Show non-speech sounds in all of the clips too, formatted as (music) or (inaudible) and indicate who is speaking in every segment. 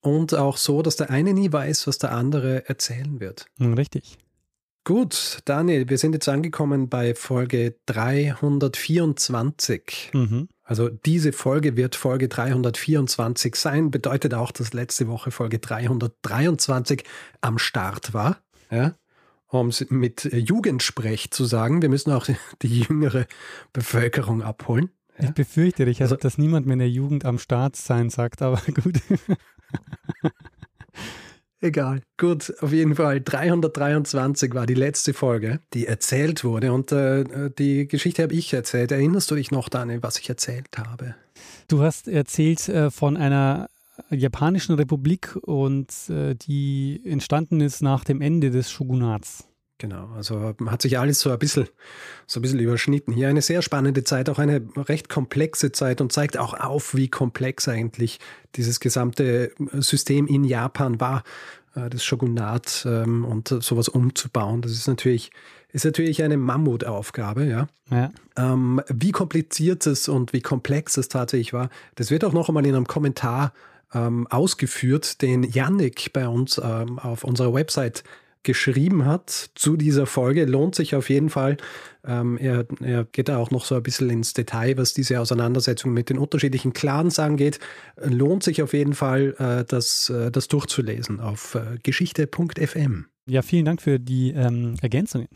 Speaker 1: und auch so, dass der eine nie weiß, was der andere erzählen wird.
Speaker 2: Hm, richtig.
Speaker 1: Gut, Daniel, wir sind jetzt angekommen bei Folge 324. Mhm. Also diese Folge wird Folge 324 sein, bedeutet auch, dass letzte Woche Folge 323 am Start war. Ja? Um es mit Jugendsprech zu sagen, wir müssen auch (laughs) die jüngere Bevölkerung abholen.
Speaker 2: Ich befürchte, ich also, dass niemand mehr in der Jugend am Start sein sagt, aber (laughs) gut. (laughs)
Speaker 1: Egal. Gut, auf jeden Fall. 323 war die letzte Folge, die erzählt wurde. Und äh, die Geschichte habe ich erzählt. Erinnerst du dich noch, Daniel, was ich erzählt habe?
Speaker 2: Du hast erzählt äh, von einer japanischen Republik und äh, die entstanden ist nach dem Ende des Shogunats.
Speaker 1: Genau, also hat sich alles so ein bisschen, so ein bisschen überschnitten. Hier eine sehr spannende Zeit, auch eine recht komplexe Zeit und zeigt auch auf, wie komplex eigentlich dieses gesamte System in Japan war, äh, das Shogunat ähm, und sowas umzubauen. Das ist natürlich, ist natürlich eine Mammutaufgabe, ja. ja. Ähm, wie kompliziert es und wie komplex es tatsächlich war, das wird auch noch einmal in einem Kommentar ähm, ausgeführt, den Yannick bei uns auf unserer Website geschrieben hat zu dieser Folge. Lohnt sich auf jeden Fall. Ähm, er, er, geht da auch noch so ein bisschen ins Detail, was diese Auseinandersetzung mit den unterschiedlichen Clans angeht. Lohnt sich auf jeden Fall, äh, das, äh, das durchzulesen auf äh, geschichte.fm.
Speaker 2: Ja, vielen Dank für die ähm, Ergänzungen.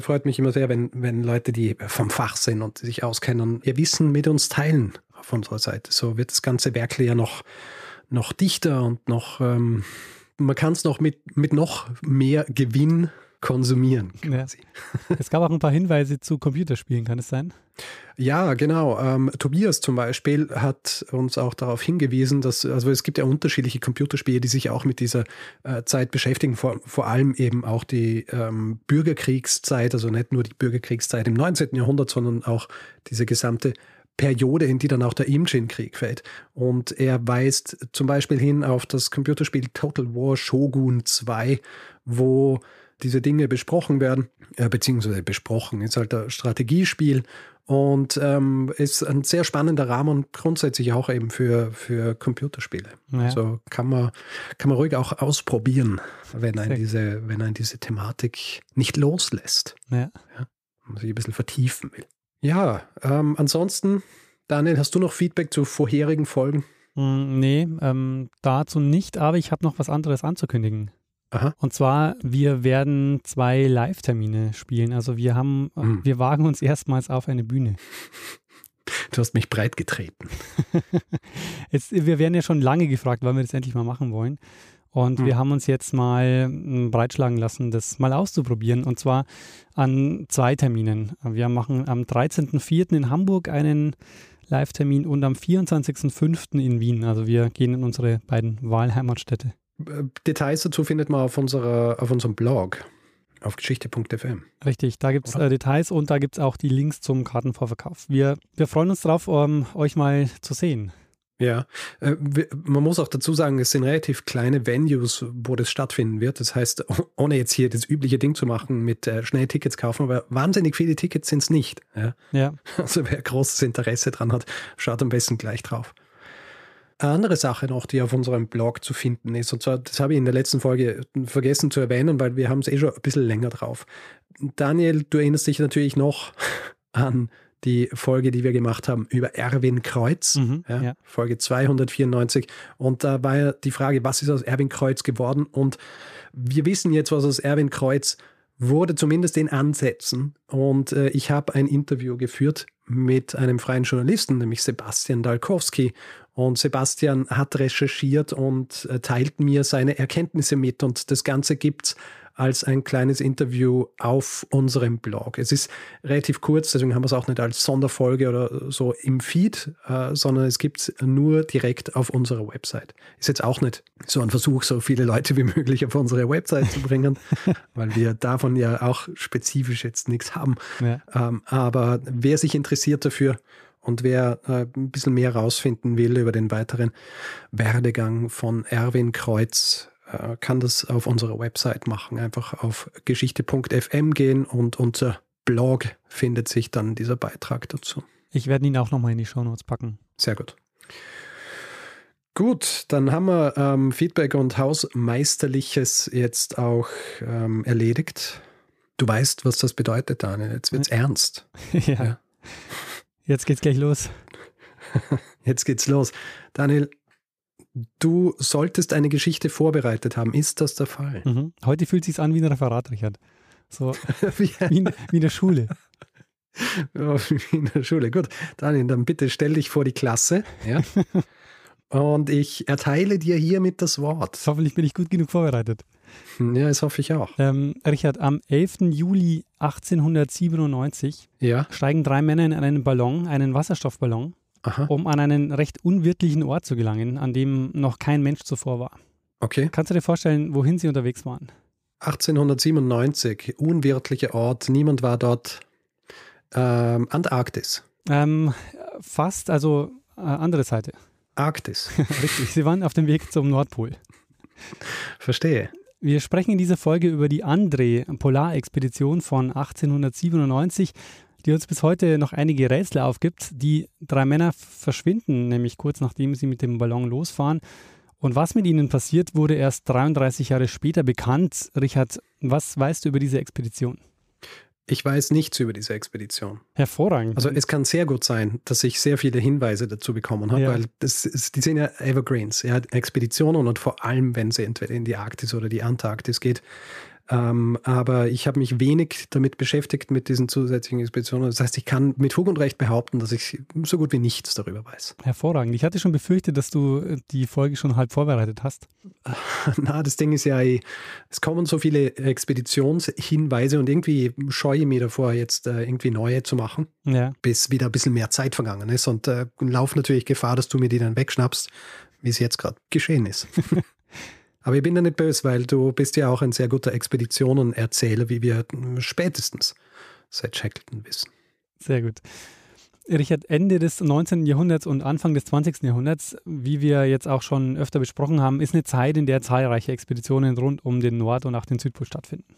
Speaker 1: Freut mich immer sehr, wenn, wenn Leute, die vom Fach sind und sich auskennen, ihr Wissen mit uns teilen auf unserer Seite. So wird das ganze Werk ja noch, noch dichter und noch ähm, man kann es noch mit, mit noch mehr Gewinn konsumieren.
Speaker 2: Ja. (laughs) Es gab auch ein paar Hinweise zu Computerspielen, kann es sein?
Speaker 1: Ja, genau. Ähm, Tobias zum Beispiel hat uns auch darauf hingewiesen, dass, also es gibt ja unterschiedliche Computerspiele, die sich auch mit dieser äh, Zeit beschäftigen, vor, vor allem eben auch die ähm, Bürgerkriegszeit, also nicht nur die Bürgerkriegszeit im 19. Jahrhundert, sondern auch diese gesamte Periode, in die dann auch der Imjin-Krieg fällt. Und er weist zum Beispiel hin auf das Computerspiel Total War Shogun 2, wo diese Dinge besprochen werden, äh, beziehungsweise besprochen, ist halt ein Strategiespiel und ähm, ist ein sehr spannender Rahmen grundsätzlich auch eben für, für Computerspiele. Ja. Also kann man, kann man ruhig auch ausprobieren, wenn ein, diese, wenn ein diese Thematik nicht loslässt. Ja. ja man sich ein bisschen vertiefen will. Ja, ähm, ansonsten, Daniel, hast du noch Feedback zu vorherigen Folgen?
Speaker 2: Mm, nee, ähm, dazu nicht, aber ich habe noch was anderes anzukündigen. Aha. Und zwar, wir werden zwei Live-Termine spielen. Also wir haben, hm. wir wagen uns erstmals auf eine Bühne.
Speaker 1: Du hast mich breit getreten.
Speaker 2: Jetzt, (laughs) wir werden ja schon lange gefragt, wann wir das endlich mal machen wollen. Und mhm. wir haben uns jetzt mal hm, breitschlagen lassen, das mal auszuprobieren. Und zwar an zwei Terminen. Wir machen am 13.04. in Hamburg einen Live-Termin und am 24.05. in Wien. Also wir gehen in unsere beiden Wahlheimatstädte.
Speaker 1: Äh, Details dazu findet man auf, unserer, auf unserem Blog auf geschichte.fm.
Speaker 2: Richtig, da gibt es äh, Details und da gibt es auch die Links zum Kartenvorverkauf. Wir, wir freuen uns darauf, um, euch mal zu sehen.
Speaker 1: Ja, äh, man muss auch dazu sagen, es sind relativ kleine Venues, wo das stattfinden wird. Das heißt, ohne jetzt hier das übliche Ding zu machen mit äh, schnell Tickets kaufen, aber wahnsinnig viele Tickets sind es nicht. Ja? ja. Also wer großes Interesse dran hat, schaut am besten gleich drauf. Eine andere Sache noch, die auf unserem Blog zu finden ist, und zwar, das habe ich in der letzten Folge vergessen zu erwähnen, weil wir haben es eh schon ein bisschen länger drauf. Daniel, du erinnerst dich natürlich noch an die Folge, die wir gemacht haben über Erwin Kreuz, mhm, ja, ja. Folge 294. Und da war ja die Frage, was ist aus Erwin Kreuz geworden? Und wir wissen jetzt, was aus Erwin Kreuz wurde, zumindest in Ansätzen. Und äh, ich habe ein Interview geführt mit einem freien Journalisten, nämlich Sebastian Dalkowski. Und Sebastian hat recherchiert und äh, teilt mir seine Erkenntnisse mit. Und das Ganze gibt's als ein kleines Interview auf unserem Blog. Es ist relativ kurz, deswegen haben wir es auch nicht als Sonderfolge oder so im Feed, äh, sondern es gibt es nur direkt auf unserer Website. Ist jetzt auch nicht so ein Versuch, so viele Leute wie möglich auf unsere Website zu bringen, (laughs) weil wir davon ja auch spezifisch jetzt nichts haben. Ja. Ähm, aber wer sich interessiert dafür, und wer äh, ein bisschen mehr herausfinden will über den weiteren Werdegang von Erwin Kreuz, äh, kann das auf unserer Website machen. Einfach auf geschichte.fm gehen und unter Blog findet sich dann dieser Beitrag dazu.
Speaker 2: Ich werde ihn auch nochmal in die Shownotes packen.
Speaker 1: Sehr gut. Gut, dann haben wir ähm, Feedback und Hausmeisterliches jetzt auch ähm, erledigt. Du weißt, was das bedeutet, Daniel. Jetzt wird's ja. ernst. (laughs)
Speaker 2: ja. ja. Jetzt geht's gleich los. (laughs)
Speaker 1: Jetzt geht's los. Daniel, du solltest eine Geschichte vorbereitet haben. Ist das der Fall?
Speaker 2: Mhm. Heute fühlt es sich an wie ein Referat, Richard. So (laughs) wie, wie, in, wie in der Schule. (laughs)
Speaker 1: wie in der Schule. Gut, Daniel, dann bitte stell dich vor die Klasse. Ja? (laughs) Und ich erteile dir hiermit das Wort.
Speaker 2: Hoffentlich bin ich gut genug vorbereitet.
Speaker 1: Ja, das hoffe ich auch.
Speaker 2: Ähm, Richard, am 11. Juli 1897 ja? steigen drei Männer in einen Ballon, einen Wasserstoffballon, Aha. um an einen recht unwirtlichen Ort zu gelangen, an dem noch kein Mensch zuvor war.
Speaker 1: Okay.
Speaker 2: Kannst du dir vorstellen, wohin sie unterwegs waren?
Speaker 1: 1897, unwirtlicher Ort, niemand war dort. Ähm, Antarktis.
Speaker 2: Ähm, fast, also äh, andere Seite.
Speaker 1: Arktis. (laughs)
Speaker 2: Richtig, sie waren auf dem Weg zum Nordpol.
Speaker 1: Verstehe.
Speaker 2: Wir sprechen in dieser Folge über die André Polarexpedition von 1897 die uns bis heute noch einige Rätsel aufgibt. Die drei Männer verschwinden nämlich kurz nachdem sie mit dem Ballon losfahren. Und was mit ihnen passiert, wurde erst 33 Jahre später bekannt. Richard, was weißt du über diese Expedition?
Speaker 1: Ich weiß nichts über diese Expedition.
Speaker 2: Hervorragend.
Speaker 1: Also es kann sehr gut sein, dass ich sehr viele Hinweise dazu bekommen habe, ja. weil das ist, die sind ja Evergreens, ja, Expeditionen und vor allem, wenn sie entweder in die Arktis oder die Antarktis geht, ähm, aber ich habe mich wenig damit beschäftigt mit diesen zusätzlichen Expeditionen. Das heißt, ich kann mit Fug und Recht behaupten, dass ich so gut wie nichts darüber weiß.
Speaker 2: Hervorragend. Ich hatte schon befürchtet, dass du äh, die Folge schon halb vorbereitet hast. (laughs)
Speaker 1: Na, das Ding ist ja, es kommen so viele Expeditionshinweise und irgendwie scheue ich mich davor, jetzt äh, irgendwie neue zu machen, ja. bis wieder ein bisschen mehr Zeit vergangen ist und äh, laufe natürlich Gefahr, dass du mir die dann wegschnappst, wie es jetzt gerade geschehen ist. (laughs) Aber ich bin da nicht böse, weil du bist ja auch ein sehr guter Expeditionenerzähler, wie wir spätestens seit Shackleton wissen.
Speaker 2: Sehr gut. Richard, Ende des 19. Jahrhunderts und Anfang des 20. Jahrhunderts, wie wir jetzt auch schon öfter besprochen haben, ist eine Zeit, in der zahlreiche Expeditionen rund um den Nord- und auch den Südpol stattfinden.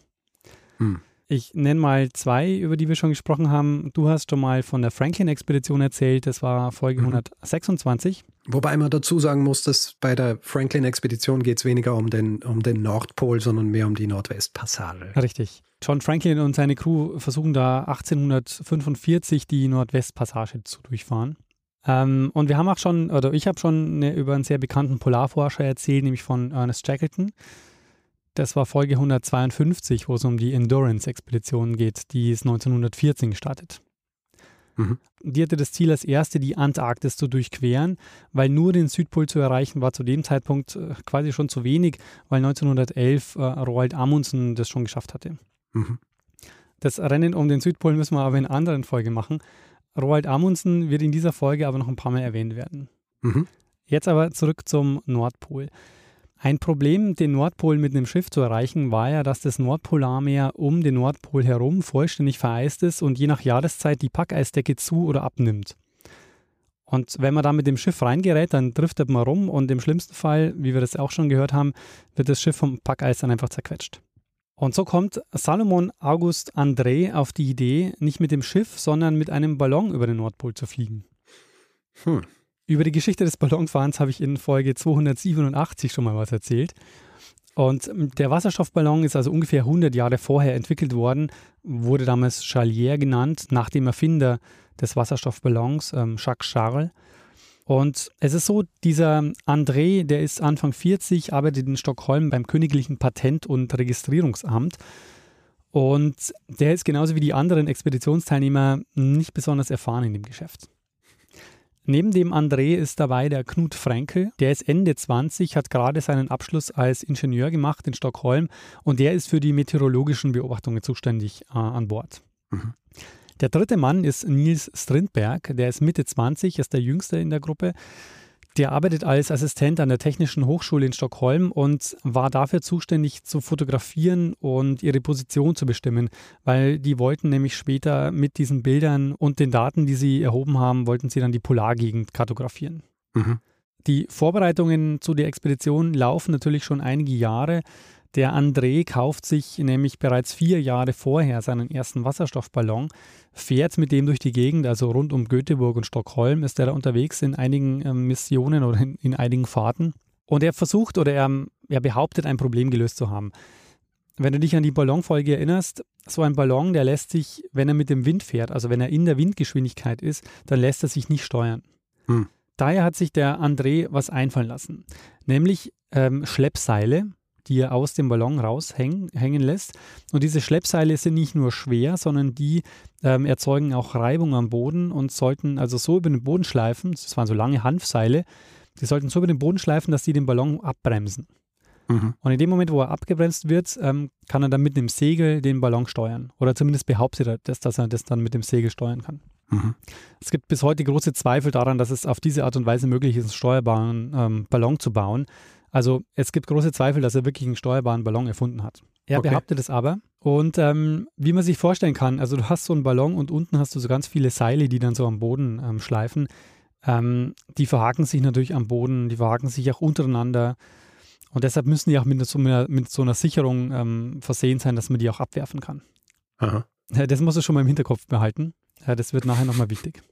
Speaker 2: Hm. Ich nenne mal zwei, über die wir schon gesprochen haben. Du hast schon mal von der Franklin-Expedition erzählt, das war Folge mhm. 126.
Speaker 1: Wobei man dazu sagen muss, dass bei der Franklin-Expedition geht es weniger um den, um den Nordpol, sondern mehr um die Nordwestpassage.
Speaker 2: Richtig. John Franklin und seine Crew versuchen da 1845 die Nordwestpassage zu durchfahren. Ähm, und wir haben auch schon, oder ich habe schon eine, über einen sehr bekannten Polarforscher erzählt, nämlich von Ernest Shackleton. Das war Folge 152, wo es um die Endurance-Expedition geht, die ist 1914 gestartet. Mhm. Die hatte das Ziel als erste, die Antarktis zu durchqueren, weil nur den Südpol zu erreichen war zu dem Zeitpunkt äh, quasi schon zu wenig, weil 1911 äh, Roald Amundsen das schon geschafft hatte. Mhm. Das Rennen um den Südpol müssen wir aber in einer anderen Folge machen. Roald Amundsen wird in dieser Folge aber noch ein paar Mal erwähnt werden. Mhm. Jetzt aber zurück zum Nordpol. Ein Problem, den Nordpol mit einem Schiff zu erreichen, war ja, dass das Nordpolarmeer um den Nordpol herum vollständig vereist ist und je nach Jahreszeit die Packeisdecke zu oder abnimmt. Und wenn man da mit dem Schiff reingerät, dann driftet man rum und im schlimmsten Fall, wie wir das auch schon gehört haben, wird das Schiff vom Packeis dann einfach zerquetscht. Und so kommt Salomon August André auf die Idee, nicht mit dem Schiff, sondern mit einem Ballon über den Nordpol zu fliegen. Hm. Über die Geschichte des Ballonfahrens habe ich in Folge 287 schon mal was erzählt. Und der Wasserstoffballon ist also ungefähr 100 Jahre vorher entwickelt worden, wurde damals Charlier genannt, nach dem Erfinder des Wasserstoffballons, ähm, Jacques Charles. Und es ist so, dieser André, der ist Anfang 40, arbeitet in Stockholm beim Königlichen Patent- und Registrierungsamt. Und der ist genauso wie die anderen Expeditionsteilnehmer nicht besonders erfahren in dem Geschäft. Neben dem André ist dabei der Knut Frenkel. Der ist Ende 20, hat gerade seinen Abschluss als Ingenieur gemacht in Stockholm und der ist für die meteorologischen Beobachtungen zuständig äh, an Bord. Mhm. Der dritte Mann ist Nils Strindberg. Der ist Mitte 20, ist der jüngste in der Gruppe. Der arbeitet als Assistent an der Technischen Hochschule in Stockholm und war dafür zuständig zu fotografieren und ihre Position zu bestimmen, weil die wollten nämlich später mit diesen Bildern und den Daten, die sie erhoben haben, wollten sie dann die Polargegend kartografieren. Mhm. Die Vorbereitungen zu der Expedition laufen natürlich schon einige Jahre. Der André kauft sich nämlich bereits vier Jahre vorher seinen ersten Wasserstoffballon, fährt mit dem durch die Gegend, also rund um Göteborg und Stockholm ist er da unterwegs in einigen äh, Missionen oder in, in, einigen Fahrten. Und er versucht oder er, er behauptet, ein Problem gelöst zu haben. Wenn du dich an die Ballonfolge erinnerst, so ein Ballon, der lässt sich, wenn er mit dem Wind fährt, also wenn er in der Windgeschwindigkeit ist, dann lässt er sich nicht steuern. Hm. Daher hat sich der André was einfallen lassen, nämlich ähm, Schleppseile, die er aus dem Ballon raushängen lässt. Und diese Schleppseile sind nicht nur schwer, sondern die ähm, erzeugen auch Reibung am Boden und sollten also so über den Boden schleifen, das waren so lange Hanfseile, die sollten so über den Boden schleifen, dass sie den Ballon abbremsen. Mhm. Und in dem Moment, wo er abgebremst wird, ähm, kann er dann mit einem Segel den Ballon steuern. Oder zumindest behauptet er, das, dass er das dann mit dem Segel steuern kann. Mhm. Es gibt bis heute große Zweifel daran, dass es auf diese Art und Weise möglich ist, einen steuerbaren ähm, Ballon zu bauen. Also es gibt große Zweifel, dass er wirklich einen steuerbaren Ballon erfunden hat. Er okay. behauptet es aber. Und ähm, wie man sich vorstellen kann, also du hast so einen Ballon und unten hast du so ganz viele Seile, die dann so am Boden ähm, schleifen. Ähm, die verhaken sich natürlich am Boden, die verhaken sich auch untereinander. Und deshalb müssen die auch mit so einer, mit so einer Sicherung ähm, versehen sein, dass man die auch abwerfen kann. Aha. Das musst du schon mal im Hinterkopf behalten. Das wird nachher nochmal wichtig.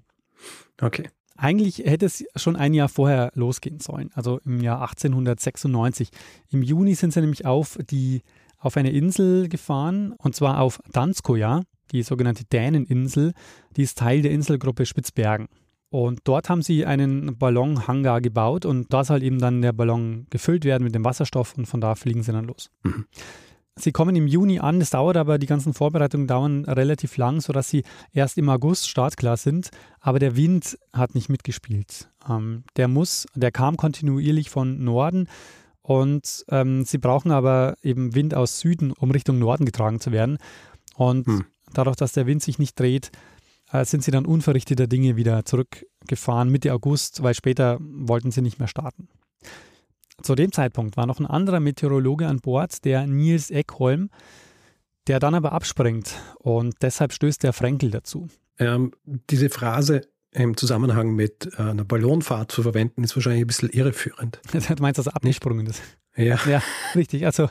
Speaker 1: Okay.
Speaker 2: Eigentlich hätte es schon ein Jahr vorher losgehen sollen, also im Jahr 1896. Im Juni sind sie nämlich auf, die, auf eine Insel gefahren, und zwar auf Danskoja, die sogenannte Däneninsel. Die ist Teil der Inselgruppe Spitzbergen. Und dort haben sie einen Ballonhangar gebaut und da soll eben dann der Ballon gefüllt werden mit dem Wasserstoff und von da fliegen sie dann los. Mhm. Sie kommen im Juni an, das dauert aber, die ganzen Vorbereitungen dauern relativ lang, sodass sie erst im August startklar sind. Aber der Wind hat nicht mitgespielt. Ähm, der muss, der kam kontinuierlich von Norden und ähm, sie brauchen aber eben Wind aus Süden, um Richtung Norden getragen zu werden. Und hm. dadurch, dass der Wind sich nicht dreht, äh, sind sie dann unverrichteter Dinge wieder zurückgefahren Mitte August, weil später wollten sie nicht mehr starten. Zu dem Zeitpunkt war noch ein anderer Meteorologe an Bord, der Nils Eckholm, der dann aber abspringt und deshalb stößt der Frenkel dazu.
Speaker 1: Ähm, diese Phrase im Zusammenhang mit äh, einer Ballonfahrt zu verwenden, ist wahrscheinlich ein bisschen irreführend. (laughs)
Speaker 2: du meinst, dass er abgesprungen ist?
Speaker 1: Ja. (laughs)
Speaker 2: Ja, richtig. Also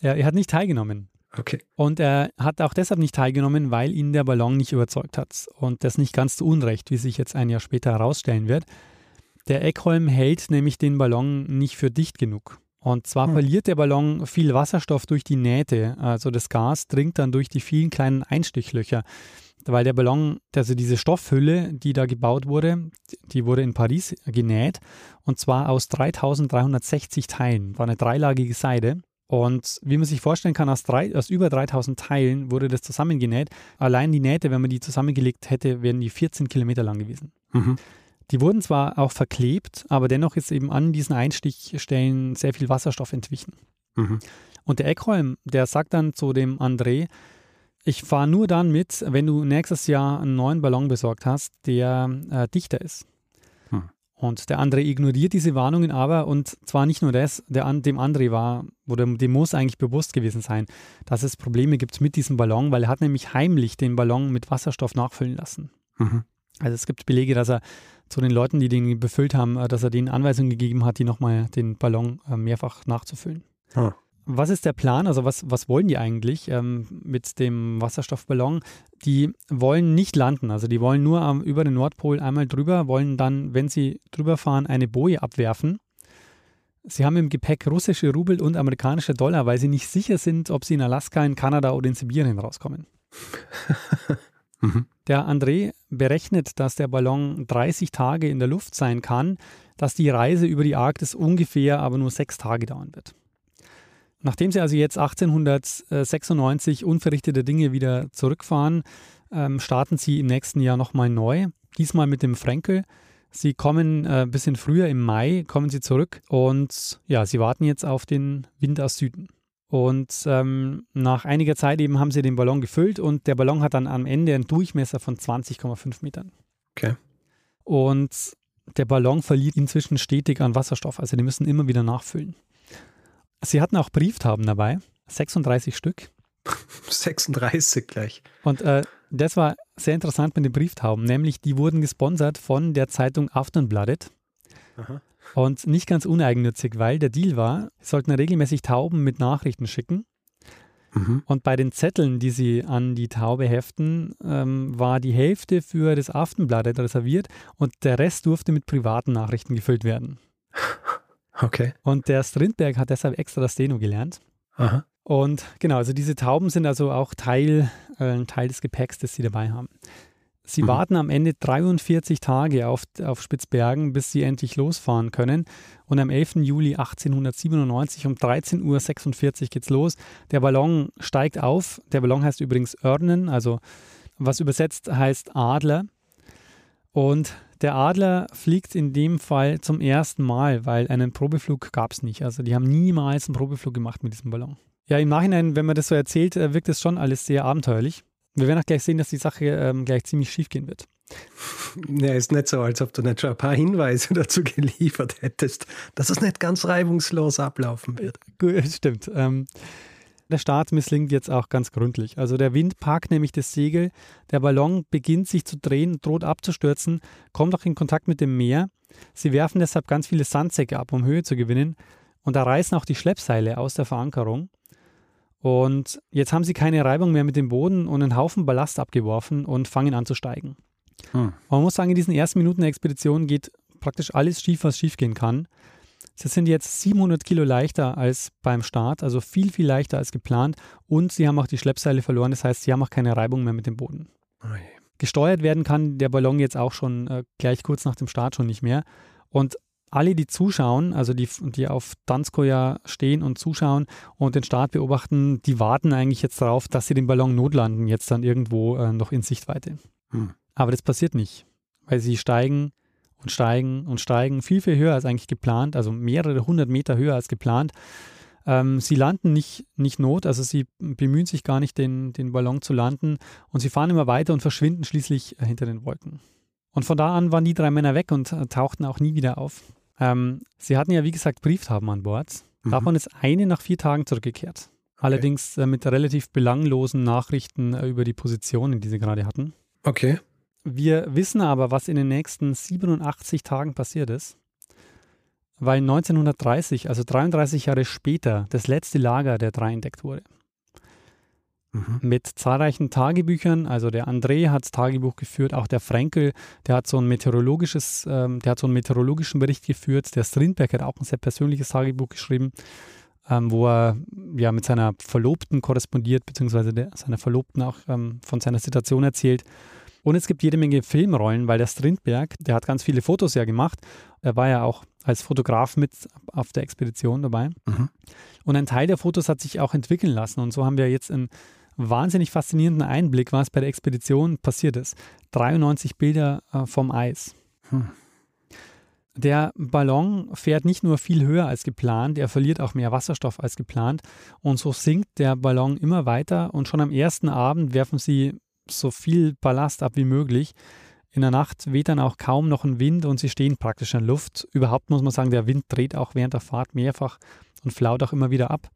Speaker 2: er, er hat nicht teilgenommen.
Speaker 1: Okay.
Speaker 2: Und er hat auch deshalb nicht teilgenommen, weil ihn der Ballon nicht überzeugt hat. Und das nicht ganz zu Unrecht, wie sich jetzt ein Jahr später herausstellen wird. Der Eckholm hält nämlich den Ballon nicht für dicht genug. Und zwar hm. verliert der Ballon viel Wasserstoff durch die Nähte. Also das Gas dringt dann durch die vielen kleinen Einstichlöcher. Weil der Ballon, also diese Stoffhülle, die da gebaut wurde, die wurde in Paris genäht. Und zwar aus 3360 Teilen. War eine dreilagige Seide. Und wie man sich vorstellen kann, aus, drei, aus über 3000 Teilen wurde das zusammengenäht. Allein die Nähte, wenn man die zusammengelegt hätte, wären die 14 Kilometer lang gewesen. Mhm. Die wurden zwar auch verklebt, aber dennoch ist eben an diesen Einstichstellen sehr viel Wasserstoff entwichen. Mhm. Und der Eckholm, der sagt dann zu dem André, ich fahre nur dann mit, wenn du nächstes Jahr einen neuen Ballon besorgt hast, der äh, dichter ist. Hm. Und der André ignoriert diese Warnungen aber und zwar nicht nur das, der, dem André war, oder dem muss eigentlich bewusst gewesen sein, dass es Probleme gibt mit diesem Ballon, weil er hat nämlich heimlich den Ballon mit Wasserstoff nachfüllen lassen. Mhm. Also es gibt Belege, dass er zu den Leuten, die den befüllt haben, äh, dass er denen Anweisungen gegeben hat, die nochmal den Ballon äh, mehrfach nachzufüllen. Ah. Was ist der Plan? Also was, was wollen die eigentlich ähm, mit dem Wasserstoffballon? Die wollen nicht landen, also die wollen nur ähm, über den Nordpol einmal drüber, wollen dann, wenn sie drüber fahren, eine Boje abwerfen. Sie haben im Gepäck russische Rubel und amerikanische Dollar, weil sie nicht sicher sind, ob sie in Alaska, in Kanada oder in Sibirien rauskommen. (laughs) Mhm. Der André berechnet, dass der Ballon 30 Tage in der Luft sein kann, dass die Reise über die Arktis ungefähr aber nur sechs Tage dauern wird. Nachdem sie also jetzt 1896 unverrichtete Dinge wieder zurückfahren, ähm, starten sie im nächsten Jahr nochmal neu. Diesmal mit dem Frenkel. Sie kommen äh, ein bisschen früher im Mai, kommen sie zurück und ja, sie warten jetzt auf den Wind aus Süden. Und ähm, nach einiger Zeit eben haben sie den Ballon gefüllt und der Ballon hat dann am Ende einen Durchmesser von 20,5 Metern.
Speaker 1: Okay.
Speaker 2: Und der Ballon verliert inzwischen stetig an Wasserstoff, also die müssen immer wieder nachfüllen. Sie hatten auch Brieftauben dabei, 36 Stück. (laughs)
Speaker 1: 36 gleich.
Speaker 2: Und äh, das war sehr interessant mit den Brieftauben, nämlich die wurden gesponsert von der Zeitung Aftonbladet. Aha. Und nicht ganz uneigennützig, weil der Deal war, sie sollten regelmäßig Tauben mit Nachrichten schicken. Mhm. Und bei den Zetteln, die sie an die Taube heften, ähm, war die Hälfte für das Aftonbladet reserviert und der Rest durfte mit privaten Nachrichten gefüllt werden. (laughs)
Speaker 1: Okay.
Speaker 2: Und der Strindberg hat deshalb extra das Steno gelernt.
Speaker 1: Aha.
Speaker 2: Und genau, also diese Tauben sind also auch Teil, äh, Teil des Gepäcks, das sie dabei haben. Sie mhm. warten am Ende 43 Tage auf, auf Spitzbergen, bis sie endlich losfahren können. Und am 11. Juli 1897 um 13.46 Uhr geht's los. Der Ballon steigt auf. Der Ballon heißt übrigens Örnen, also was übersetzt heißt Adler. Und der Adler fliegt in dem Fall zum ersten Mal, weil einen Probeflug gab es nicht. Also die haben niemals einen Probeflug gemacht mit diesem Ballon. Ja, im Nachhinein, wenn man das so erzählt, äh, wirkt es schon alles sehr abenteuerlich. Wir werden auch gleich sehen, dass die Sache ähm, gleich ziemlich schief gehen wird. (laughs)
Speaker 1: Ja, ist nicht so, als ob du nicht schon ein paar Hinweise (laughs) dazu geliefert hättest, dass es nicht ganz reibungslos ablaufen wird.
Speaker 2: Gut, (laughs) stimmt. Ähm, der Start misslingt jetzt auch ganz gründlich. Also der Wind packt nämlich das Segel, der Ballon beginnt sich zu drehen, droht abzustürzen, kommt auch in Kontakt mit dem Meer. Sie werfen deshalb ganz viele Sandsäcke ab, um Höhe zu gewinnen. Und da reißen auch die Schleppseile aus der Verankerung. Und jetzt haben sie keine Reibung mehr mit dem Boden und einen Haufen Ballast abgeworfen und fangen an zu steigen. Hm. Man muss sagen, in diesen ersten Minuten der Expedition geht praktisch alles schief, was schief gehen kann. Sie sind jetzt 700 Kilo leichter als beim Start, also viel, viel leichter als geplant. Und sie haben auch die Schleppseile verloren, das heißt, sie haben auch keine Reibung mehr mit dem Boden. Gesteuert werden kann der Ballon jetzt auch schon äh, gleich kurz nach dem Start schon nicht mehr. Und alle, die zuschauen, also die, die auf Danskoja stehen und zuschauen und den Start beobachten, die warten eigentlich jetzt darauf, dass sie den Ballon notlanden, jetzt dann irgendwo äh, noch in Sichtweite. Hm. Aber das passiert nicht, weil sie steigen und steigen und steigen, viel, viel höher als eigentlich geplant, also mehrere hundert Meter höher als geplant. Ähm, sie landen nicht, nicht not, also sie bemühen sich gar nicht, den, den Ballon zu landen und sie fahren immer weiter und verschwinden schließlich äh, hinter den Wolken. Und von da an waren die drei Männer weg und äh, tauchten auch nie wieder auf. Ähm, sie hatten ja, wie gesagt, Brieftauben an Bord. Mhm. Davon ist eine nach vier Tagen zurückgekehrt. Okay. Allerdings äh, mit relativ belanglosen Nachrichten äh, über die Positionen, die sie gerade hatten.
Speaker 1: Okay.
Speaker 2: Wir wissen aber, was in den nächsten 87 Tagen passiert ist, weil 1930, also 33 Jahre später, das letzte Lager der drei entdeckt wurde. Mhm. Mit zahlreichen Tagebüchern, also der André hat Tagebuch geführt, auch der Frenkel, der hat so ein meteorologisches, ähm, der hat so einen meteorologischen Bericht geführt, der Strindberg hat auch ein sehr persönliches Tagebuch geschrieben, ähm, wo er ja mit seiner Verlobten korrespondiert, beziehungsweise der, seiner Verlobten auch ähm, von seiner Situation erzählt. Und es gibt jede Menge Filmrollen, weil der Strindberg, der hat ganz viele Fotos ja gemacht. Er war ja auch als Fotograf mit auf der Expedition dabei. Mhm. Und ein Teil der Fotos hat sich auch entwickeln lassen. Und so haben wir jetzt einen wahnsinnig faszinierenden Einblick, was bei der Expedition passiert ist. 93 Bilder äh, vom Eis. Hm. Der Ballon fährt nicht nur viel höher als geplant, er verliert auch mehr Wasserstoff als geplant. Und so sinkt der Ballon immer weiter. Und schon am ersten Abend werfen sie so viel Ballast ab wie möglich. In der Nacht weht dann auch kaum noch ein Wind und sie stehen praktisch in der Luft. Überhaupt muss man sagen, der Wind dreht auch während der Fahrt mehrfach und flaut auch immer wieder ab.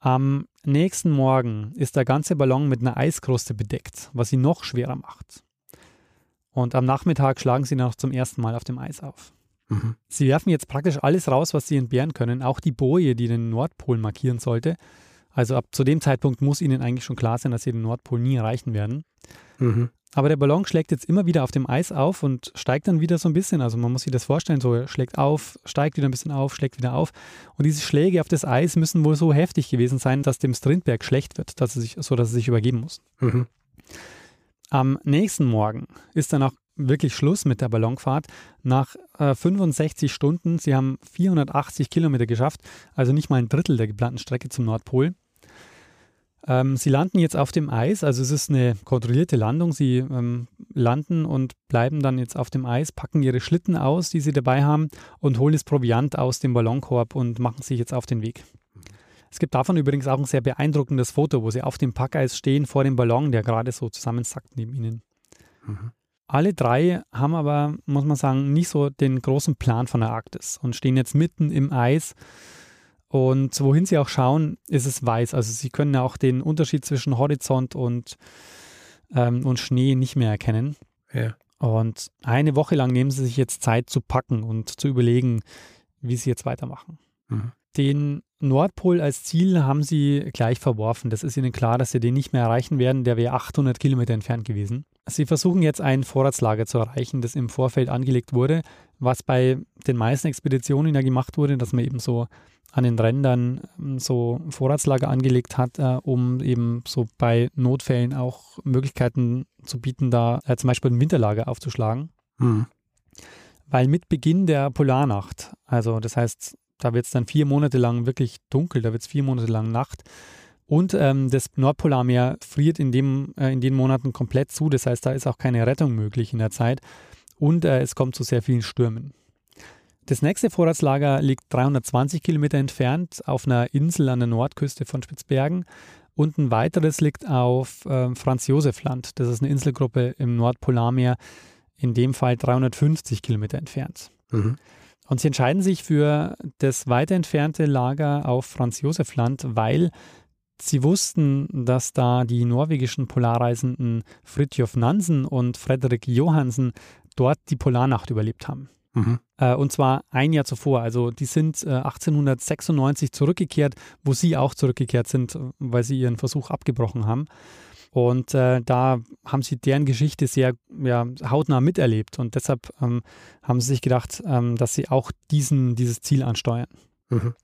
Speaker 2: Am nächsten Morgen ist der ganze Ballon mit einer Eiskruste bedeckt, was ihn noch schwerer macht. Und am Nachmittag schlagen sie noch zum ersten Mal auf dem Eis auf. Mhm. Sie werfen jetzt praktisch alles raus, was sie entbehren können, auch die Boje, die den Nordpol markieren sollte. Also ab zu dem Zeitpunkt muss ihnen eigentlich schon klar sein, dass sie den Nordpol nie erreichen werden. Mhm. Aber der Ballon schlägt jetzt immer wieder auf dem Eis auf und steigt dann wieder so ein bisschen. Also man muss sich das vorstellen, so er schlägt auf, steigt wieder ein bisschen auf, schlägt wieder auf. Und diese Schläge auf das Eis müssen wohl so heftig gewesen sein, dass dem Strindberg schlecht wird, dass er sich, so dass er sich übergeben muss. Mhm. Am nächsten Morgen ist dann auch wirklich Schluss mit der Ballonfahrt. Nach äh, 65 Stunden, sie haben 480 Kilometer geschafft, also nicht mal ein Drittel der geplanten Strecke zum Nordpol. Ähm, sie landen jetzt auf dem Eis, also es ist eine kontrollierte Landung. Sie ähm, landen und bleiben dann jetzt auf dem Eis, packen ihre Schlitten aus, die sie dabei haben, und holen das Proviant aus dem Ballonkorb und machen sich jetzt auf den Weg. Es gibt davon übrigens auch ein sehr beeindruckendes Foto, wo sie auf dem Packeis stehen vor dem Ballon, der gerade so zusammensackt neben ihnen. Mhm. Alle drei haben aber, muss man sagen, nicht so den großen Plan von der Arktis und stehen jetzt mitten im Eis. Und wohin sie auch schauen, ist es weiß. Also sie können ja auch den Unterschied zwischen Horizont und, ähm, und Schnee nicht mehr erkennen.
Speaker 1: Ja.
Speaker 2: Und eine Woche lang nehmen sie sich jetzt Zeit zu packen und zu überlegen, wie sie jetzt weitermachen. Mhm. Den Nordpol als Ziel haben sie gleich verworfen. Das ist ihnen klar, dass sie den nicht mehr erreichen werden. Der wäre 800 Kilometer entfernt gewesen. Sie versuchen jetzt ein Vorratslager zu erreichen, das im Vorfeld angelegt wurde, was bei den meisten Expeditionen ja gemacht wurde, dass man eben so an den Rändern ähm, so Vorratslager angelegt hat, äh, um eben so bei Notfällen auch Möglichkeiten zu bieten, da äh, zum Beispiel ein Winterlager aufzuschlagen. Mhm. Weil mit Beginn der Polarnacht, also das heißt da wird es dann vier Monate lang wirklich dunkel, da wird es vier Monate lang Nacht. Und ähm, das Nordpolarmeer friert in, dem, äh, in den Monaten komplett zu. Das heißt, da ist auch keine Rettung möglich in der Zeit. Und äh, es kommt zu sehr vielen Stürmen. Das nächste Vorratslager liegt 320 Kilometer entfernt auf einer Insel an der Nordküste von Spitzbergen. Und ein weiteres liegt auf äh, Franz-Josef-Land. Das ist eine Inselgruppe im Nordpolarmeer, in dem Fall 350 Kilometer entfernt. Mhm. Und sie entscheiden sich für das weiter entfernte Lager auf Franz-Josef-Land, weil sie wussten, dass da die norwegischen Polarreisenden Fridtjof Nansen und Frederik Johansen dort die Polarnacht überlebt haben. Mhm. Äh, und zwar ein Jahr zuvor. Also die sind äh, 1896 zurückgekehrt, wo sie auch zurückgekehrt sind, weil sie ihren Versuch abgebrochen haben. Und äh, da haben sie deren Geschichte sehr ja, hautnah miterlebt. Und deshalb ähm, haben sie sich gedacht, ähm, dass sie auch diesen, dieses Ziel ansteuern. Mhm.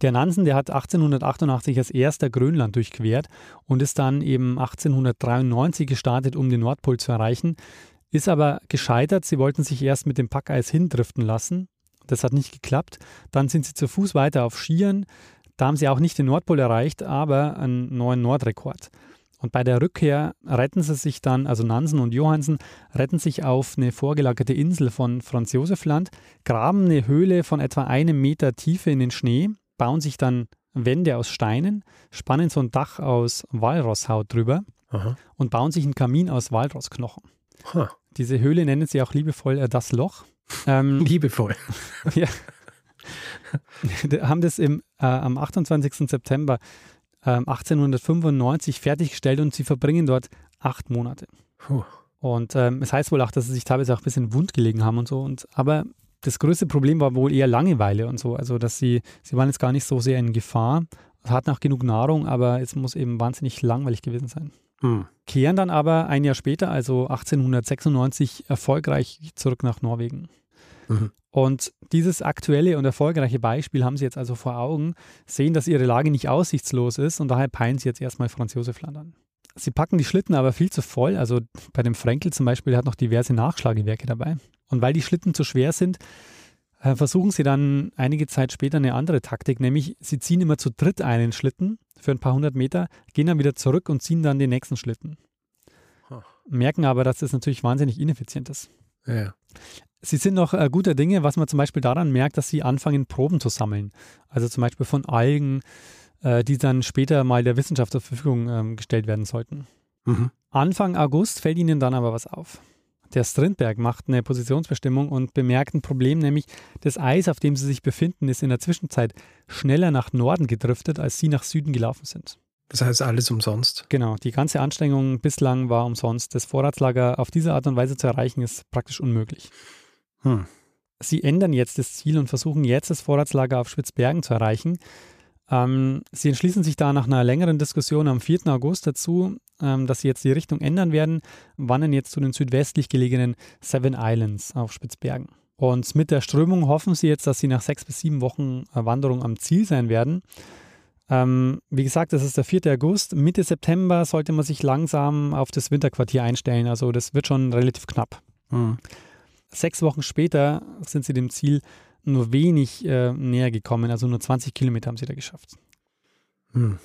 Speaker 2: Der Nansen, der hat 1888 als erster Grönland durchquert und ist dann eben 1893 gestartet, um den Nordpol zu erreichen. Ist aber gescheitert. Sie wollten sich erst mit dem Packeis hindriften lassen. Das hat nicht geklappt. Dann sind sie zu Fuß weiter auf Skiern. Da haben sie auch nicht den Nordpol erreicht, aber einen neuen Nordrekord. Und bei der Rückkehr retten sie sich dann, also Nansen und Johansen, retten sich auf eine vorgelagerte Insel von Franz Josef Land, graben eine Höhle von etwa einem Meter Tiefe in den Schnee, bauen sich dann Wände aus Steinen, spannen so ein Dach aus Walrosshaut drüber Aha. und bauen sich einen Kamin aus Walrossknochen. Huh. Diese Höhle nennen sie auch liebevoll äh, das Loch.
Speaker 1: Ähm, (laughs) liebevoll. (laughs)
Speaker 2: ja. haben das im, äh, am 28. September 1895 ähm, fertiggestellt und sie verbringen dort acht Monate. Puh. Und ähm, es heißt wohl auch, dass sie sich teilweise auch ein bisschen wund gelegen haben und so. Und, aber das größte Problem war wohl eher Langeweile und so. Also, dass sie, sie waren jetzt gar nicht so sehr in Gefahr, hatten auch genug Nahrung, aber es muss eben wahnsinnig langweilig gewesen sein. Hm. Kehren dann aber ein Jahr später, also 1896, erfolgreich zurück nach Norwegen. Mhm. Und dieses aktuelle und erfolgreiche Beispiel haben sie jetzt also vor Augen, sehen, dass ihre Lage nicht aussichtslos ist und daher peilen sie jetzt erstmal Franz Josef Land an. Sie packen die Schlitten aber viel zu voll. Also bei dem Frenkel zum Beispiel hat noch diverse Nachschlagewerke dabei. Und weil die Schlitten zu schwer sind, äh, versuchen sie dann einige Zeit später eine andere Taktik, nämlich sie ziehen immer zu dritt einen Schlitten für ein paar hundert Meter, gehen dann wieder zurück und ziehen dann den nächsten Schlitten. Merken aber, dass das natürlich wahnsinnig ineffizient ist.
Speaker 1: Ja.
Speaker 2: Sie sind noch äh, guter Dinge, was man zum Beispiel daran merkt, dass sie anfangen, Proben zu sammeln. Also zum Beispiel von Algen, äh, die dann später mal der Wissenschaft zur Verfügung ähm, gestellt werden sollten. Mhm. Anfang August fällt ihnen dann aber was auf. Der Strindberg macht eine Positionsbestimmung und bemerkt ein Problem, nämlich das Eis, auf dem sie sich befinden, ist in der Zwischenzeit schneller nach Norden gedriftet, als sie nach Süden gelaufen sind.
Speaker 1: Das heißt alles umsonst.
Speaker 2: Genau, die ganze Anstrengung bislang war umsonst. Das Vorratslager auf diese Art und Weise zu erreichen, ist praktisch unmöglich. Hm. Sie ändern jetzt das Ziel und versuchen jetzt das Vorratslager auf Spitzbergen zu erreichen. Ähm, sie entschließen sich da nach einer längeren Diskussion am 4. August dazu, ähm, dass sie jetzt die Richtung ändern werden, wandern jetzt zu den südwestlich gelegenen Seven Islands auf Spitzbergen. Und mit der Strömung hoffen sie jetzt, dass sie nach sechs bis sieben Wochen äh, Wanderung am Ziel sein werden. Ähm, wie gesagt, das ist der 4. August. Mitte September sollte man sich langsam auf das Winterquartier einstellen. Also das wird schon relativ knapp. Mhm. Sechs Wochen später sind sie dem Ziel nur wenig äh, näher gekommen, also nur 20 Kilometer haben sie da geschafft. Hm.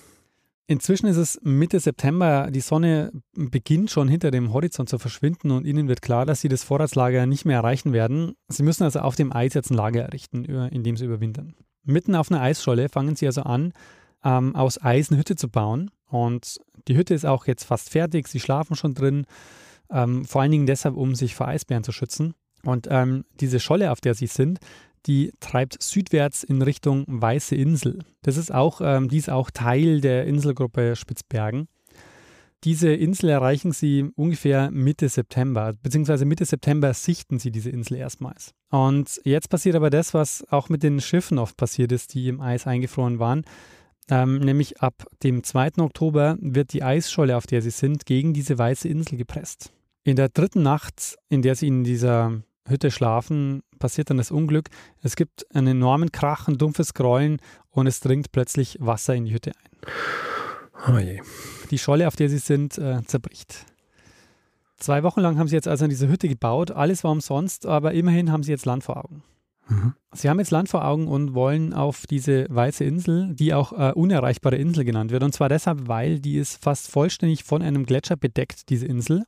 Speaker 2: Inzwischen ist es Mitte September, die Sonne beginnt schon hinter dem Horizont zu verschwinden und ihnen wird klar, dass sie das Vorratslager nicht mehr erreichen werden. Sie müssen also auf dem Eis jetzt ein Lager errichten, in dem sie überwintern. Mitten auf einer Eisscholle fangen sie also an, ähm, aus Eis eine Hütte zu bauen. Und die Hütte ist auch jetzt fast fertig, sie schlafen schon drin, ähm, vor allen Dingen deshalb, um sich vor Eisbären zu schützen. Und ähm, diese Scholle, auf der sie sind, die treibt südwärts in Richtung Weiße Insel. Das ist auch, ähm, die ist auch Teil der Inselgruppe Spitzbergen. Diese Insel erreichen sie ungefähr Mitte September, beziehungsweise Mitte September sichten sie diese Insel erstmals. Und jetzt passiert aber das, was auch mit den Schiffen oft passiert ist, die im Eis eingefroren waren. Ähm, nämlich ab dem 2. Oktober wird die Eisscholle, auf der sie sind, gegen diese weiße Insel gepresst. In der dritten Nacht, in der sie in dieser Hütte schlafen, passiert dann das Unglück. Es gibt einen enormen Krach, ein dumpfes Grollen und es dringt plötzlich Wasser in die Hütte ein.
Speaker 1: Oh je.
Speaker 2: Die Scholle, auf der sie sind, äh, zerbricht. Zwei Wochen lang haben sie jetzt also diese Hütte gebaut. Alles war umsonst, aber immerhin haben sie jetzt Land vor Augen. Mhm. Sie haben jetzt Land vor Augen und wollen auf diese weiße Insel, die auch äh, unerreichbare Insel genannt wird. Und zwar deshalb, weil die ist fast vollständig von einem Gletscher bedeckt, diese Insel.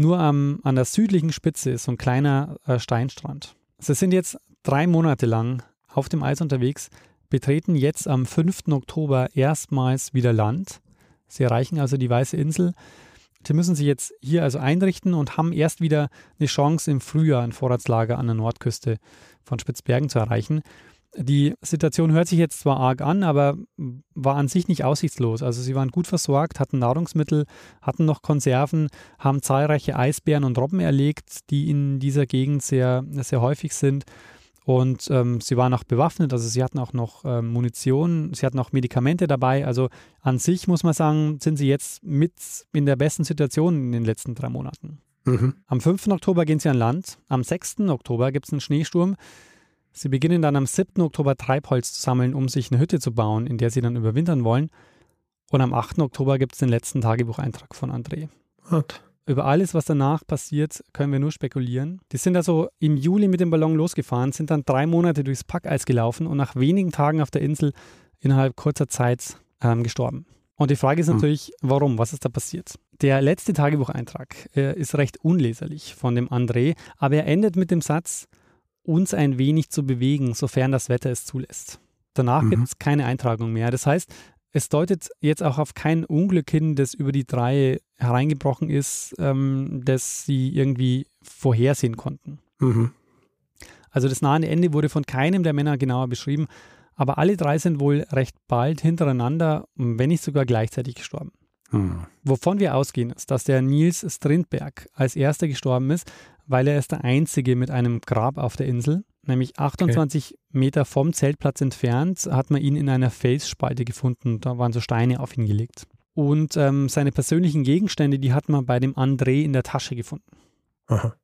Speaker 2: Nur am, an der südlichen Spitze ist so ein kleiner äh, Steinstrand. Sie sind jetzt drei Monate lang auf dem Eis unterwegs, betreten jetzt am 5. Oktober erstmals wieder Land. Sie erreichen also die Weiße Insel. Sie müssen sich jetzt hier also einrichten und haben erst wieder eine Chance im Frühjahr ein Vorratslager an der Nordküste von Spitzbergen zu erreichen. Die Situation hört sich jetzt zwar arg an, aber war an sich nicht aussichtslos. Also sie waren gut versorgt, hatten Nahrungsmittel, hatten noch Konserven, haben zahlreiche Eisbären und Robben erlegt, die in dieser Gegend sehr, sehr häufig sind. Und ähm, sie waren auch bewaffnet, also sie hatten auch noch ähm, Munition, sie hatten auch Medikamente dabei. Also an sich muss man sagen, sind sie jetzt mit in der besten Situation in den letzten drei Monaten. Mhm. Am 5. Oktober gehen sie an Land. Am 6. Oktober gibt es einen Schneesturm. Sie beginnen dann am 7. Oktober Treibholz zu sammeln, um sich eine Hütte zu bauen, in der sie dann überwintern wollen. Und am 8. Oktober gibt es den letzten Tagebucheintrag von André. What? Über alles, was danach passiert, können wir nur spekulieren. Die sind also im Juli mit dem Ballon losgefahren, sind dann drei Monate durchs Packeis gelaufen und nach wenigen Tagen auf der Insel innerhalb kurzer Zeit ähm, gestorben. Und die Frage ist hm. natürlich, warum? Was ist da passiert? Der letzte Tagebucheintrag äh, ist recht unleserlich von dem André, aber er endet mit dem Satz, uns ein wenig zu bewegen, sofern das Wetter es zulässt. Danach mhm. gibt es keine Eintragung mehr. Das heißt, es deutet jetzt auch auf kein Unglück hin, das über die drei hereingebrochen ist, ähm, das sie irgendwie vorhersehen konnten. Mhm. Also das nahe Ende wurde von keinem der Männer genauer beschrieben, aber alle drei sind wohl recht bald hintereinander, wenn nicht sogar gleichzeitig gestorben. Mhm. Wovon wir ausgehen, ist, dass der Nils Strindberg als erster gestorben ist, weil er ist der Einzige mit einem Grab auf der Insel. Nämlich 28 okay. Meter vom Zeltplatz entfernt hat man ihn in einer Felsspalte gefunden. Da waren so Steine auf ihn gelegt. Und ähm, seine persönlichen Gegenstände, die hat man bei dem André in der Tasche gefunden. Aha.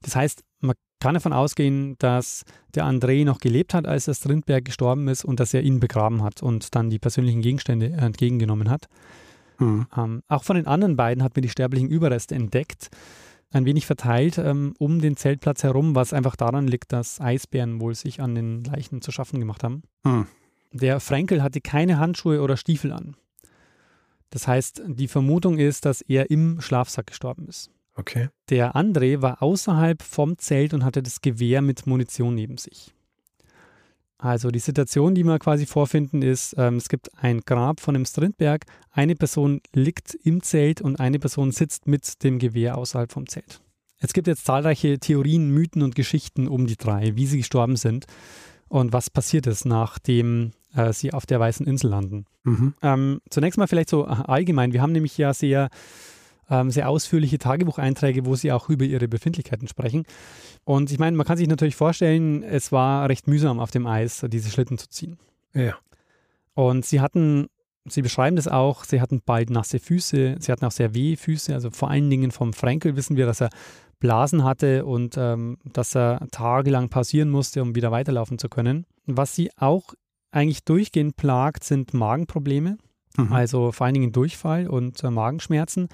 Speaker 2: Das heißt, man kann davon ausgehen, dass der André noch gelebt hat, als der Strindberg gestorben ist und dass er ihn begraben hat und dann die persönlichen Gegenstände entgegengenommen hat. Mhm. Ähm, auch von den anderen beiden hat man die sterblichen Überreste entdeckt ein wenig verteilt ähm, um den Zeltplatz herum, was einfach daran liegt, dass Eisbären wohl sich an den Leichen zu schaffen gemacht haben. Hm. Der Frankel hatte keine Handschuhe oder Stiefel an. Das heißt, die Vermutung ist, dass er im Schlafsack gestorben ist.
Speaker 1: Okay.
Speaker 2: Der André war außerhalb vom Zelt und hatte das Gewehr mit Munition neben sich. Also die Situation, die wir quasi vorfinden, ist, ähm, es gibt ein Grab von dem Strindberg, eine Person liegt im Zelt und eine Person sitzt mit dem Gewehr außerhalb vom Zelt. Es gibt jetzt zahlreiche Theorien, Mythen und Geschichten um die drei, wie sie gestorben sind und was passiert ist, nachdem äh, sie auf der Weißen Insel landen. Mhm. Ähm, zunächst mal vielleicht so allgemein. Wir haben nämlich ja sehr ähm, sehr ausführliche Tagebucheinträge, wo sie auch über ihre Befindlichkeiten sprechen. Und ich meine, man kann sich natürlich vorstellen, es war recht mühsam auf dem Eis, diese Schlitten zu ziehen.
Speaker 1: Ja.
Speaker 2: Und sie hatten, sie beschreiben das auch, sie hatten bald nasse Füße, sie hatten auch sehr wehe Füße. Also vor allen Dingen vom Frankel wissen wir, dass er Blasen hatte und ähm, dass er tagelang pausieren musste, um wieder weiterlaufen zu können. Was sie auch eigentlich durchgehend plagt, sind Magenprobleme, mhm. also vor allen Dingen Durchfall und äh, Magenschmerzen.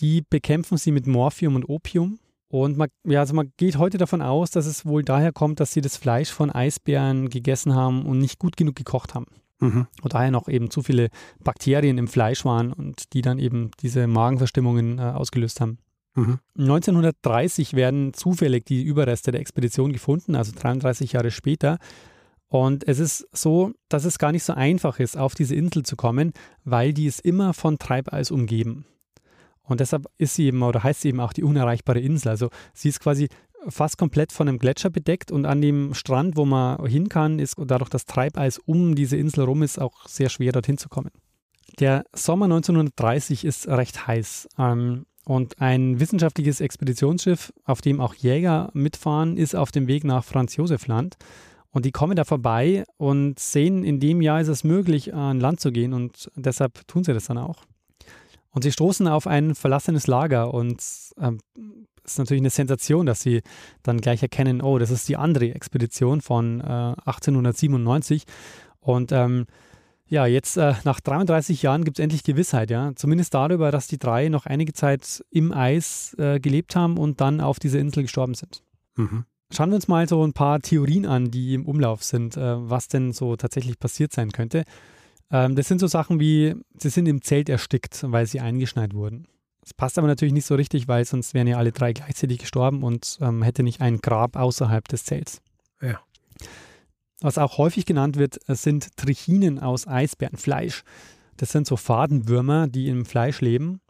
Speaker 2: Die bekämpfen sie mit Morphium und Opium. Und man, ja, also man geht heute davon aus, dass es wohl daher kommt, dass sie das Fleisch von Eisbären gegessen haben und nicht gut genug gekocht haben. Mhm. Und daher noch eben zu viele Bakterien im Fleisch waren und die dann eben diese Magenverstimmungen äh, ausgelöst haben. Mhm. 1930 werden zufällig die Überreste der Expedition gefunden, also 33 Jahre später. Und es ist so, dass es gar nicht so einfach ist, auf diese Insel zu kommen, weil die ist immer von Treibeis umgeben. Und deshalb ist sie eben oder heißt sie eben auch die unerreichbare Insel. Also sie ist quasi fast komplett von einem Gletscher bedeckt und an dem Strand, wo man hin kann, ist dadurch das Treibeis um diese Insel rum ist auch sehr schwer dorthin zu kommen. Der Sommer 1930 ist recht heiß. Ähm, und ein wissenschaftliches Expeditionsschiff, auf dem auch Jäger mitfahren, ist auf dem Weg nach Franz Josef Land. Und die kommen da vorbei und sehen, in dem Jahr ist es möglich, an Land zu gehen und deshalb tun sie das dann auch. Und sie stoßen auf ein verlassenes Lager und äh, es ist natürlich eine Sensation, dass sie dann gleich erkennen, oh, das ist die andere Expedition von äh, 1897. Und ähm, ja, jetzt äh, nach 33 Jahren gibt es endlich Gewissheit, ja. Zumindest darüber, dass die drei noch einige Zeit im Eis äh, gelebt haben und dann auf dieser Insel gestorben sind. Mhm. Schauen wir uns mal so ein paar Theorien an, die im Umlauf sind, äh, was denn so tatsächlich passiert sein könnte. Ähm, das sind so Sachen wie, sie sind im Zelt erstickt, weil sie eingeschneit wurden. Das passt aber natürlich nicht so richtig, weil sonst wären ja alle drei gleichzeitig gestorben und ähm, hätte nicht ein Grab außerhalb des Zelts.
Speaker 1: Ja.
Speaker 2: Was auch häufig genannt wird, sind Trichinen aus Eisbärenfleisch. Das sind so Fadenwürmer, die im Fleisch leben.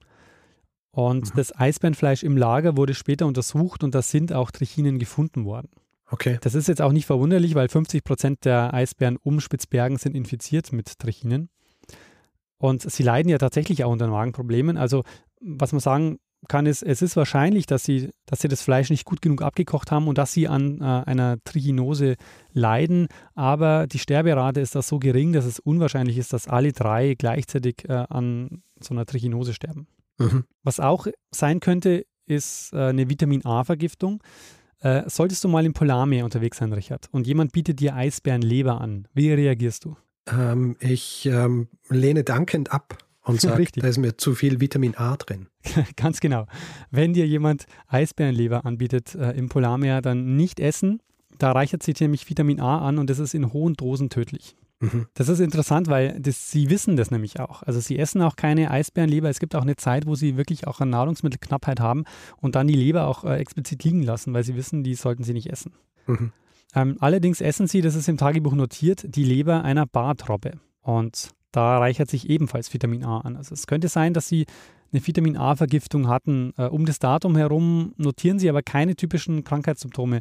Speaker 2: Und mhm. das Eisbärenfleisch im Lager wurde später untersucht und da sind auch Trichinen gefunden worden.
Speaker 1: Okay.
Speaker 2: Das ist jetzt auch nicht verwunderlich, weil 50 Prozent der Eisbären um Spitzbergen sind infiziert mit Trichinen. Und sie leiden ja tatsächlich auch unter Magenproblemen. Also, was man sagen kann, ist, es ist wahrscheinlich, dass sie, dass sie das Fleisch nicht gut genug abgekocht haben und dass sie an äh, einer Trichinose leiden. Aber die Sterberate ist da so gering, dass es unwahrscheinlich ist, dass alle drei gleichzeitig äh, an so einer Trichinose sterben. Mhm. Was auch sein könnte, ist äh, eine Vitamin A-Vergiftung. Äh, solltest du mal im Polarmeer unterwegs sein, Richard, und jemand bietet dir Eisbärenleber an, wie reagierst du?
Speaker 1: Ähm, ich ähm, lehne dankend ab und (laughs) sage, da ist mir zu viel Vitamin A drin. (laughs)
Speaker 2: Ganz genau. Wenn dir jemand Eisbärenleber anbietet äh, im Polarmeer, dann nicht essen. Da reichert sich nämlich Vitamin A an und das ist in hohen Dosen tödlich. Mhm. Das ist interessant, weil das, sie wissen das nämlich auch. Also sie essen auch keine Eisbärenleber. Es gibt auch eine Zeit, wo sie wirklich auch eine Nahrungsmittelknappheit haben und dann die Leber auch äh, explizit liegen lassen, weil sie wissen, die sollten sie nicht essen. Mhm. Ähm, allerdings essen sie, das ist im Tagebuch notiert, die Leber einer Bartrobbe. Und da reichert sich ebenfalls Vitamin A an. Also es könnte sein, dass sie eine Vitamin A-Vergiftung hatten. Äh, um das Datum herum notieren sie aber keine typischen Krankheitssymptome.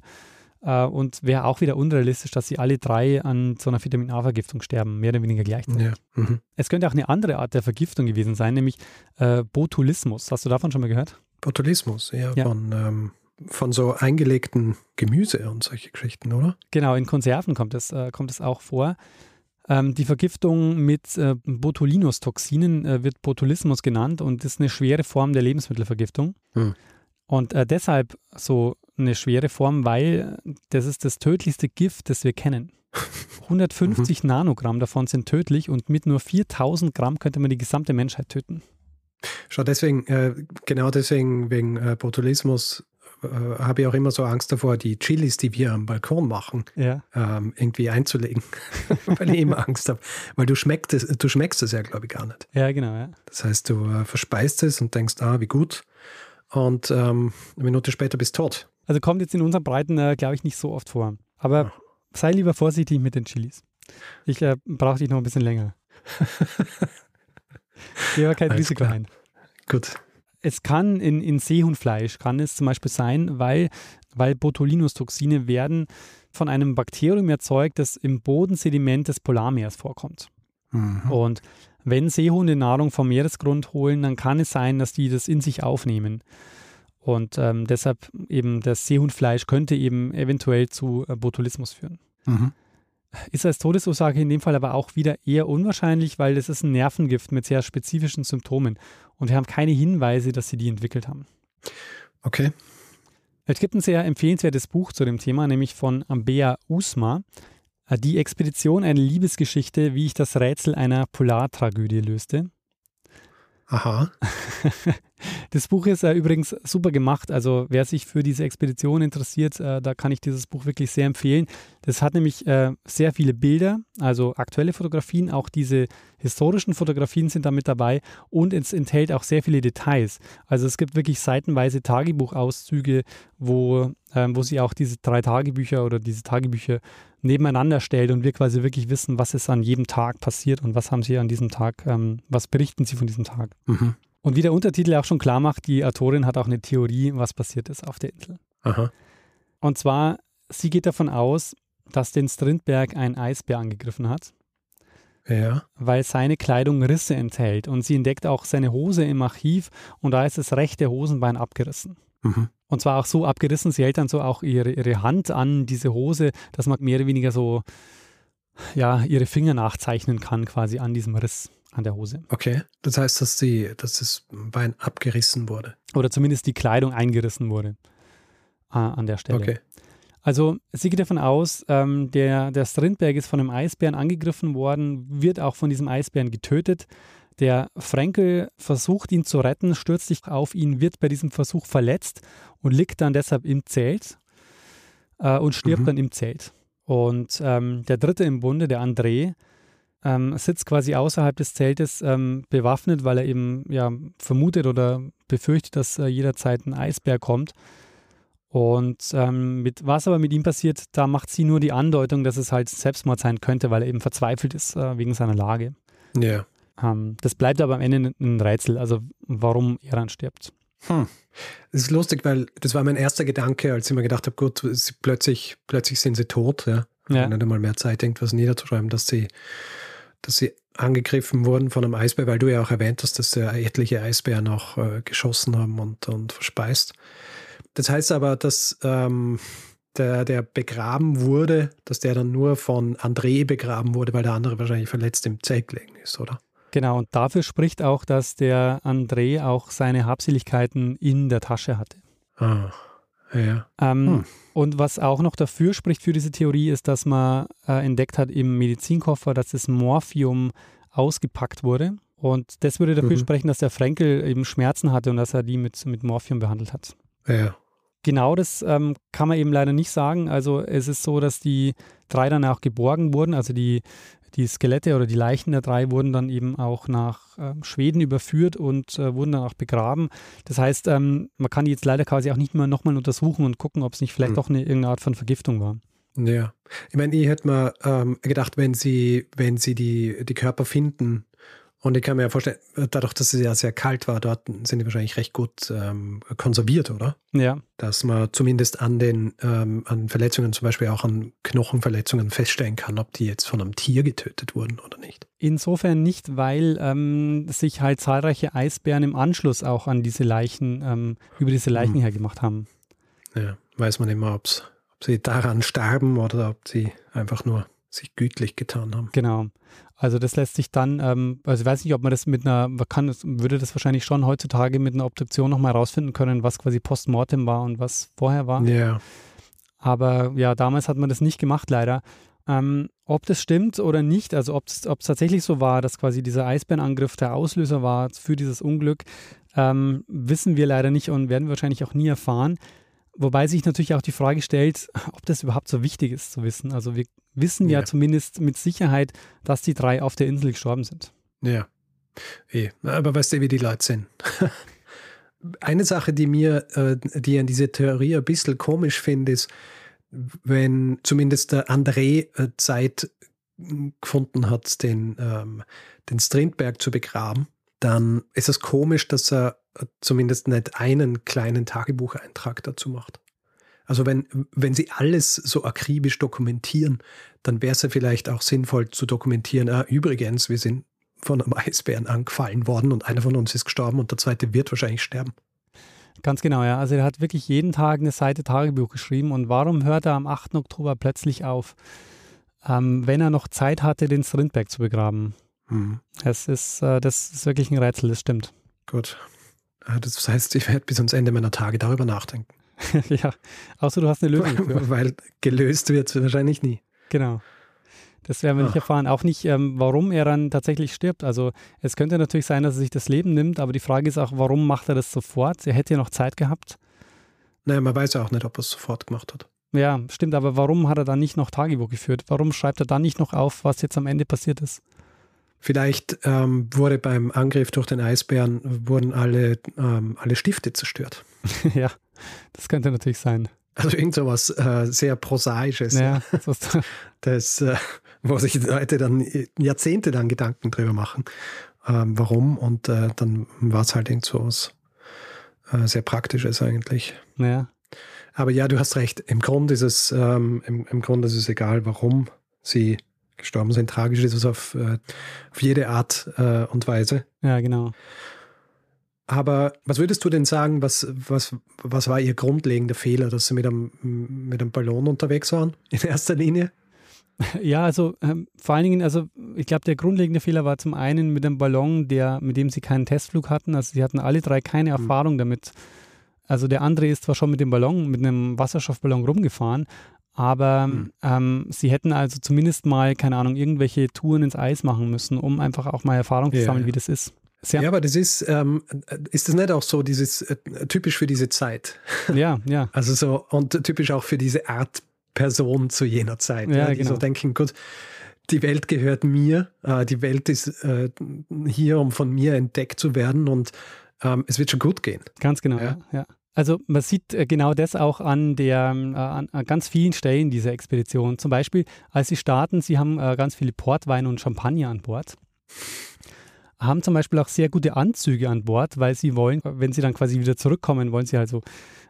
Speaker 2: Äh, und wäre auch wieder unrealistisch, dass sie alle drei an so einer Vitamin A-Vergiftung sterben, mehr oder weniger gleichzeitig. Ja. Mhm. Es könnte auch eine andere Art der Vergiftung gewesen sein, nämlich äh, Botulismus. Hast du davon schon mal gehört?
Speaker 1: Botulismus, ja, ja. von. Ähm von so eingelegten Gemüse und solche Geschichten, oder?
Speaker 2: Genau, in Konserven kommt es, äh, kommt es auch vor. Ähm, die Vergiftung mit äh, Botulinus-Toxinen äh, wird Botulismus genannt und ist eine schwere Form der Lebensmittelvergiftung. Hm. Und äh, deshalb so eine schwere Form, weil das ist das tödlichste Gift, das wir kennen. (laughs) 150 mhm. Nanogramm davon sind tödlich und mit nur 4000 Gramm könnte man die gesamte Menschheit töten.
Speaker 1: Schau, deswegen, äh, genau deswegen, wegen äh, Botulismus äh, habe ich auch immer so Angst davor, die Chilis, die wir am Balkon machen,
Speaker 2: ja.
Speaker 1: ähm, irgendwie einzulegen. (laughs) Weil ich immer Angst habe. Weil du schmeckst es, du schmeckst es ja, glaube ich, gar nicht.
Speaker 2: Ja, genau, ja.
Speaker 1: Das heißt, du äh, verspeist es und denkst, ah, wie gut. Und ähm, eine Minute später bist du tot.
Speaker 2: Also kommt jetzt in unseren Breiten, äh, glaube ich, nicht so oft vor. Aber sei lieber vorsichtig mit den Chilis. Ich äh, brauche dich noch ein bisschen länger. (laughs) Geh aber kein Alles Risiko klar. ein.
Speaker 1: Gut.
Speaker 2: Es kann in, in Seehundfleisch, kann es zum Beispiel sein, weil, weil Botulinus-Toxine werden von einem Bakterium erzeugt, das im Bodensediment des Polarmeers vorkommt. Mhm. Und wenn Seehunde Nahrung vom Meeresgrund holen, dann kann es sein, dass die das in sich aufnehmen. Und ähm, deshalb eben das Seehundfleisch könnte eben eventuell zu äh, Botulismus führen. Mhm. Ist als Todesursache in dem Fall aber auch wieder eher unwahrscheinlich, weil das ist ein Nervengift mit sehr spezifischen Symptomen. Und wir haben keine Hinweise, dass sie die entwickelt haben.
Speaker 1: Okay.
Speaker 2: Es gibt ein sehr empfehlenswertes Buch zu dem Thema, nämlich von Ambea Usma. Äh, die Expedition, eine Liebesgeschichte, wie ich das Rätsel einer Polartragödie löste.
Speaker 1: Aha. (laughs)
Speaker 2: Das Buch ist äh, übrigens super gemacht. Also wer sich für diese Expedition interessiert, äh, da kann ich dieses Buch wirklich sehr empfehlen. Das hat nämlich äh, sehr viele Bilder, also aktuelle Fotografien, auch diese historischen Fotografien sind da mit dabei und es enthält auch sehr viele Details. Also es gibt wirklich seitenweise Tagebuchauszüge, wo, ähm, wo sie auch diese drei Tagebücher oder diese Tagebücher nebeneinander stellt und wir quasi wirklich wissen, was ist an jedem Tag passiert und was haben sie an diesem Tag, ähm, was berichten sie von diesem Tag. Mhm. Und wie der Untertitel auch schon klar macht, die Autorin hat auch eine Theorie, was passiert ist auf der Insel. Aha. Und zwar, sie geht davon aus, dass den Strindberg ein Eisbär angegriffen hat.
Speaker 1: Ja.
Speaker 2: Weil seine Kleidung Risse enthält. Und sie entdeckt auch seine Hose im Archiv und da ist das rechte Hosenbein abgerissen. Mhm. Und zwar auch so abgerissen, sie hält dann so auch ihre, ihre Hand an diese Hose, dass man mehr oder weniger so ja, ihre Finger nachzeichnen kann, quasi an diesem Riss an der Hose.
Speaker 1: Okay, das heißt, dass, die, dass das Bein abgerissen wurde.
Speaker 2: Oder zumindest die Kleidung eingerissen wurde äh, an der Stelle.
Speaker 1: Okay.
Speaker 2: Also sie geht davon aus, ähm, der, der Strindberg ist von einem Eisbären angegriffen worden, wird auch von diesem Eisbären getötet. Der Frankel versucht ihn zu retten, stürzt sich auf ihn, wird bei diesem Versuch verletzt und liegt dann deshalb im Zelt äh, und stirbt mhm. dann im Zelt. Und ähm, der dritte im Bunde, der André, ähm, sitzt quasi außerhalb des Zeltes ähm, bewaffnet, weil er eben ja, vermutet oder befürchtet, dass äh, jederzeit ein Eisbär kommt. Und ähm, mit, was aber mit ihm passiert, da macht sie nur die Andeutung, dass es halt Selbstmord sein könnte, weil er eben verzweifelt ist äh, wegen seiner Lage.
Speaker 1: Ja.
Speaker 2: Ähm, das bleibt aber am Ende ein Rätsel, also warum er dann stirbt.
Speaker 1: Hm. Das ist lustig, weil das war mein erster Gedanke, als ich mir gedacht habe, gut, plötzlich, plötzlich sind sie tot, ja. ja. Nicht einmal mehr Zeit, irgendwas niederzuschreiben, dass sie dass sie angegriffen wurden von einem Eisbär, weil du ja auch erwähnt hast, dass da etliche Eisbären auch äh, geschossen haben und, und verspeist. Das heißt aber, dass ähm, der, der begraben wurde, dass der dann nur von André begraben wurde, weil der andere wahrscheinlich verletzt im Zelt gelegen ist, oder?
Speaker 2: Genau, und dafür spricht auch, dass der André auch seine Habseligkeiten in der Tasche hatte.
Speaker 1: Ah. Ja.
Speaker 2: Ähm, hm. Und was auch noch dafür spricht für diese Theorie, ist, dass man äh, entdeckt hat im Medizinkoffer, dass das Morphium ausgepackt wurde. Und das würde dafür mhm. sprechen, dass der Frenkel eben Schmerzen hatte und dass er die mit, mit Morphium behandelt hat.
Speaker 1: Ja.
Speaker 2: Genau das ähm, kann man eben leider nicht sagen. Also es ist so, dass die drei dann auch geborgen wurden. Also die die Skelette oder die Leichen der drei wurden dann eben auch nach äh, Schweden überführt und äh, wurden dann auch begraben. Das heißt, ähm, man kann die jetzt leider quasi auch nicht mehr nochmal untersuchen und gucken, ob es nicht vielleicht hm. doch eine irgendeine Art von Vergiftung war.
Speaker 1: Ja, ich meine, ich hätte mir ähm, gedacht, wenn sie, wenn sie die, die Körper finden und ich kann mir ja vorstellen, dadurch, dass es ja sehr kalt war, dort sind die wahrscheinlich recht gut ähm, konserviert, oder?
Speaker 2: Ja.
Speaker 1: Dass man zumindest an den ähm, an Verletzungen, zum Beispiel auch an Knochenverletzungen, feststellen kann, ob die jetzt von einem Tier getötet wurden oder nicht.
Speaker 2: Insofern nicht, weil ähm, sich halt zahlreiche Eisbären im Anschluss auch an diese Leichen, ähm, über diese Leichen hm. hergemacht haben.
Speaker 1: Ja, weiß man immer, ob's, ob sie daran starben oder ob sie einfach nur sich gütlich getan haben.
Speaker 2: Genau. Also das lässt sich dann, ähm, also ich weiß nicht, ob man das mit einer, man kann, würde das wahrscheinlich schon heutzutage mit einer Obduktion nochmal rausfinden können, was quasi postmortem war und was vorher war.
Speaker 1: Ja.
Speaker 2: Aber ja, damals hat man das nicht gemacht, leider. Ähm, ob das stimmt oder nicht, also ob es tatsächlich so war, dass quasi dieser Eisbärenangriff der Auslöser war für dieses Unglück, ähm, wissen wir leider nicht und werden wahrscheinlich auch nie erfahren. Wobei sich natürlich auch die Frage stellt, ob das überhaupt so wichtig ist zu wissen. Also wir wissen ja, ja zumindest mit Sicherheit, dass die drei auf der Insel gestorben sind.
Speaker 1: Ja. Eh. Aber weißt du, wie die Leute sind? (laughs) Eine Sache, die mir, äh, die an diese Theorie ein bisschen komisch finde, ist, wenn zumindest der André äh, Zeit gefunden hat, den, ähm, den Strindberg zu begraben, dann ist es komisch, dass er zumindest nicht einen kleinen Tagebucheintrag dazu macht. Also wenn, wenn Sie alles so akribisch dokumentieren, dann wäre es ja vielleicht auch sinnvoll zu dokumentieren, ah, übrigens, wir sind von einem Eisbären angefallen worden und einer von uns ist gestorben und der zweite wird wahrscheinlich sterben.
Speaker 2: Ganz genau, ja. Also er hat wirklich jeden Tag eine Seite Tagebuch geschrieben und warum hört er am 8. Oktober plötzlich auf, ähm, wenn er noch Zeit hatte, den Strindberg zu begraben? Mhm. Das, ist, äh, das ist wirklich ein Rätsel, das stimmt.
Speaker 1: Gut. Äh, das heißt, ich werde bis ans Ende meiner Tage darüber nachdenken. (laughs)
Speaker 2: ja, außer du hast eine Lösung. (laughs)
Speaker 1: Weil gelöst wird es wahrscheinlich nie.
Speaker 2: Genau. Das werden wir Ach. nicht erfahren. Auch nicht, ähm, warum er dann tatsächlich stirbt. Also es könnte natürlich sein, dass er sich das Leben nimmt, aber die Frage ist auch, warum macht er das sofort? Er hätte ja noch Zeit gehabt.
Speaker 1: Naja, man weiß ja auch nicht, ob er es sofort gemacht hat.
Speaker 2: Ja, stimmt, aber warum hat er dann nicht noch Tagebuch geführt? Warum schreibt er dann nicht noch auf, was jetzt am Ende passiert ist?
Speaker 1: Vielleicht ähm, wurde beim Angriff durch den Eisbären wurden alle, ähm, alle Stifte zerstört. (laughs)
Speaker 2: ja, das könnte natürlich sein.
Speaker 1: Also irgend so was äh, sehr Prosaisches. Ja, das, äh, wo sich Leute dann Jahrzehnte lang Gedanken drüber machen, ähm, warum. Und äh, dann war es halt irgend so was äh, sehr Praktisches eigentlich.
Speaker 2: Ja.
Speaker 1: Aber ja, du hast recht. Im Grunde ist es, ähm, im, im Grunde ist es egal, warum sie gestorben sind. Tragisch ist es auf, äh, auf jede Art äh, und Weise.
Speaker 2: Ja, genau.
Speaker 1: Aber was würdest du denn sagen, was, was, was war ihr grundlegender Fehler, dass sie mit einem, mit einem Ballon unterwegs waren, in erster Linie?
Speaker 2: Ja, also ähm, vor allen Dingen, also ich glaube, der grundlegende Fehler war zum einen mit einem Ballon, der, mit dem sie keinen Testflug hatten. Also sie hatten alle drei keine hm. Erfahrung mhm. damit. Also der andere ist zwar schon mit dem Ballon, mit einem Wasserstoffballon rumgefahren, aber mhm. ähm, sie hätten also zumindest mal, keine Ahnung, irgendwelche Touren ins Eis machen müssen, um einfach auch mal Erfahrung zu sammeln, ja. wie das ist.
Speaker 1: Sehr ja, aber das ist, ähm, ist das nicht auch so dieses äh, typisch für diese Zeit? (laughs)
Speaker 2: Ja, ja.
Speaker 1: Also so und typisch auch für diese Art Person zu jener Zeit. Ja, ja die genau. so denken, gut, die Welt gehört mir, äh, die Welt ist äh, hier, um von mir entdeckt zu werden und ähm, es wird schon gut gehen.
Speaker 2: Ganz genau, ja. ja. Also man sieht äh, genau das auch an der äh, an, ganz vielen Stellen dieser Expedition. Zum Beispiel, als sie starten, sie haben äh, ganz viele Portwein und Champagner an Bord haben zum Beispiel auch sehr gute Anzüge an Bord, weil sie wollen, wenn sie dann quasi wieder zurückkommen, wollen sie also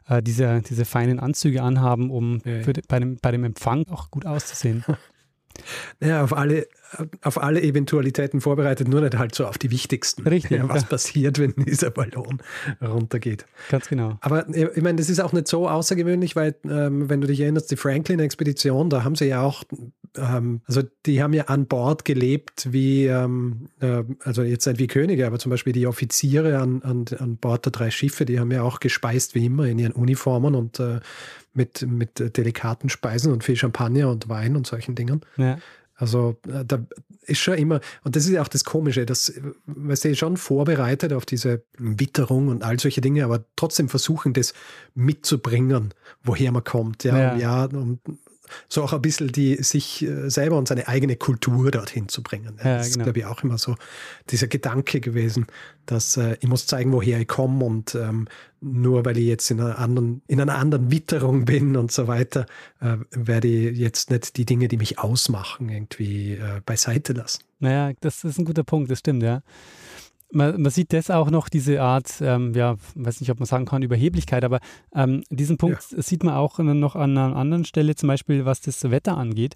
Speaker 2: äh, diese, diese feinen Anzüge anhaben, um ja. Für, bei, dem, bei dem Empfang auch gut auszusehen. (laughs)
Speaker 1: Ja, auf alle, auf alle Eventualitäten vorbereitet, nur nicht halt so auf die wichtigsten.
Speaker 2: Richtig.
Speaker 1: Ja, was ja. passiert, wenn dieser Ballon runtergeht.
Speaker 2: Ganz genau.
Speaker 1: Aber ich meine, das ist auch nicht so außergewöhnlich, weil, ähm, wenn du dich erinnerst, die Franklin-Expedition, da haben sie ja auch, ähm, also die haben ja an Bord gelebt wie, ähm, äh, also jetzt nicht wie Könige, aber zum Beispiel die Offiziere an, an, an Bord der drei Schiffe, die haben ja auch gespeist wie immer in ihren Uniformen und äh, mit, mit delikaten Speisen und viel Champagner und Wein und solchen Dingen.
Speaker 2: Ja.
Speaker 1: Also äh, da ist schon immer, und das ist ja auch das Komische, dass wir sind schon vorbereitet auf diese Witterung und all solche Dinge, aber trotzdem versuchen, das mitzubringen, woher man kommt. Ja, ja. ja und so auch ein bisschen die sich äh, selber und seine eigene Kultur dorthin zu bringen. Ja, das genau. ist, glaube ich, auch immer so dieser Gedanke gewesen, dass äh, ich muss zeigen, woher ich komme und ähm, nur weil ich jetzt in einer anderen, in einer anderen Witterung bin und so weiter, äh, werde ich jetzt nicht die Dinge, die mich ausmachen, irgendwie äh, beiseite lassen.
Speaker 2: Naja, das ist ein guter Punkt, das stimmt, ja man, man, sieht das auch noch, diese Art, ähm, ja, weiß nicht, ob man sagen kann, Überheblichkeit, aber ähm, diesen Punkt ja. sieht man auch noch an einer anderen Stelle, zum Beispiel was das Wetter angeht.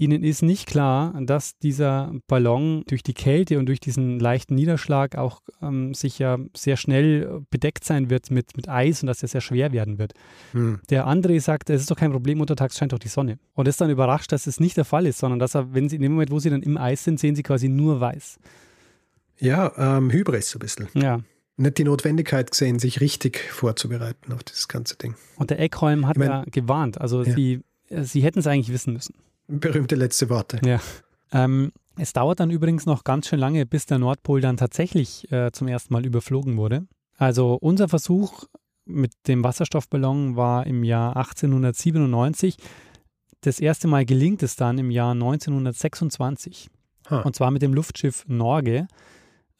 Speaker 2: Ihnen ist nicht klar, dass dieser Ballon durch die Kälte und durch diesen leichten Niederschlag auch ähm, sicher sehr schnell bedeckt sein wird mit, mit Eis und dass er sehr schwer werden wird. Hm. Der André sagt, es ist doch kein Problem, untertags scheint doch die Sonne. Und ist dann überrascht, dass es nicht der Fall ist, sondern dass er, wenn sie in dem Moment, wo sie dann im Eis sind, sehen sie quasi nur weiß.
Speaker 1: Ja, ähm, Hybris so ein bisschen.
Speaker 2: Ja.
Speaker 1: Nicht die Notwendigkeit gesehen, sich richtig vorzubereiten auf dieses ganze Ding.
Speaker 2: Und der Eckholm hat ich mein, ja gewarnt. Also ja. sie, sie hätten es eigentlich wissen müssen.
Speaker 1: Berühmte letzte Worte.
Speaker 2: Ja. Ähm, es dauert dann übrigens noch ganz schön lange, bis der Nordpol dann tatsächlich äh, zum ersten Mal überflogen wurde. Also unser Versuch mit dem Wasserstoffballon war im Jahr 1897. Das erste Mal gelingt es dann im Jahr 1926. Ha. Und zwar mit dem Luftschiff Norge.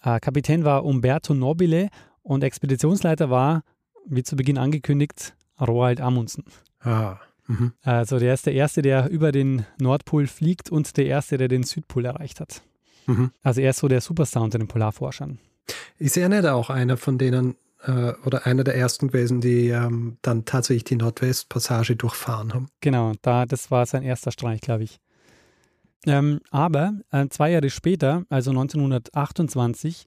Speaker 2: Äh, Kapitän war Umberto Nobile und Expeditionsleiter war, wie zu Beginn angekündigt, Roald Amundsen.
Speaker 1: Ah. Mhm.
Speaker 2: Also der ist der Erste, der über den Nordpol fliegt und der Erste, der den Südpol erreicht hat. Mhm. Also er ist so der Superstar unter den Polarforschern.
Speaker 1: Ist er nicht auch einer von denen, äh, oder einer der ersten gewesen, die ähm, dann tatsächlich die Nordwestpassage durchfahren haben?
Speaker 2: Genau, da, das war sein erster Streich, glaube ich. Ähm, aber äh, zwei Jahre später, also 1928,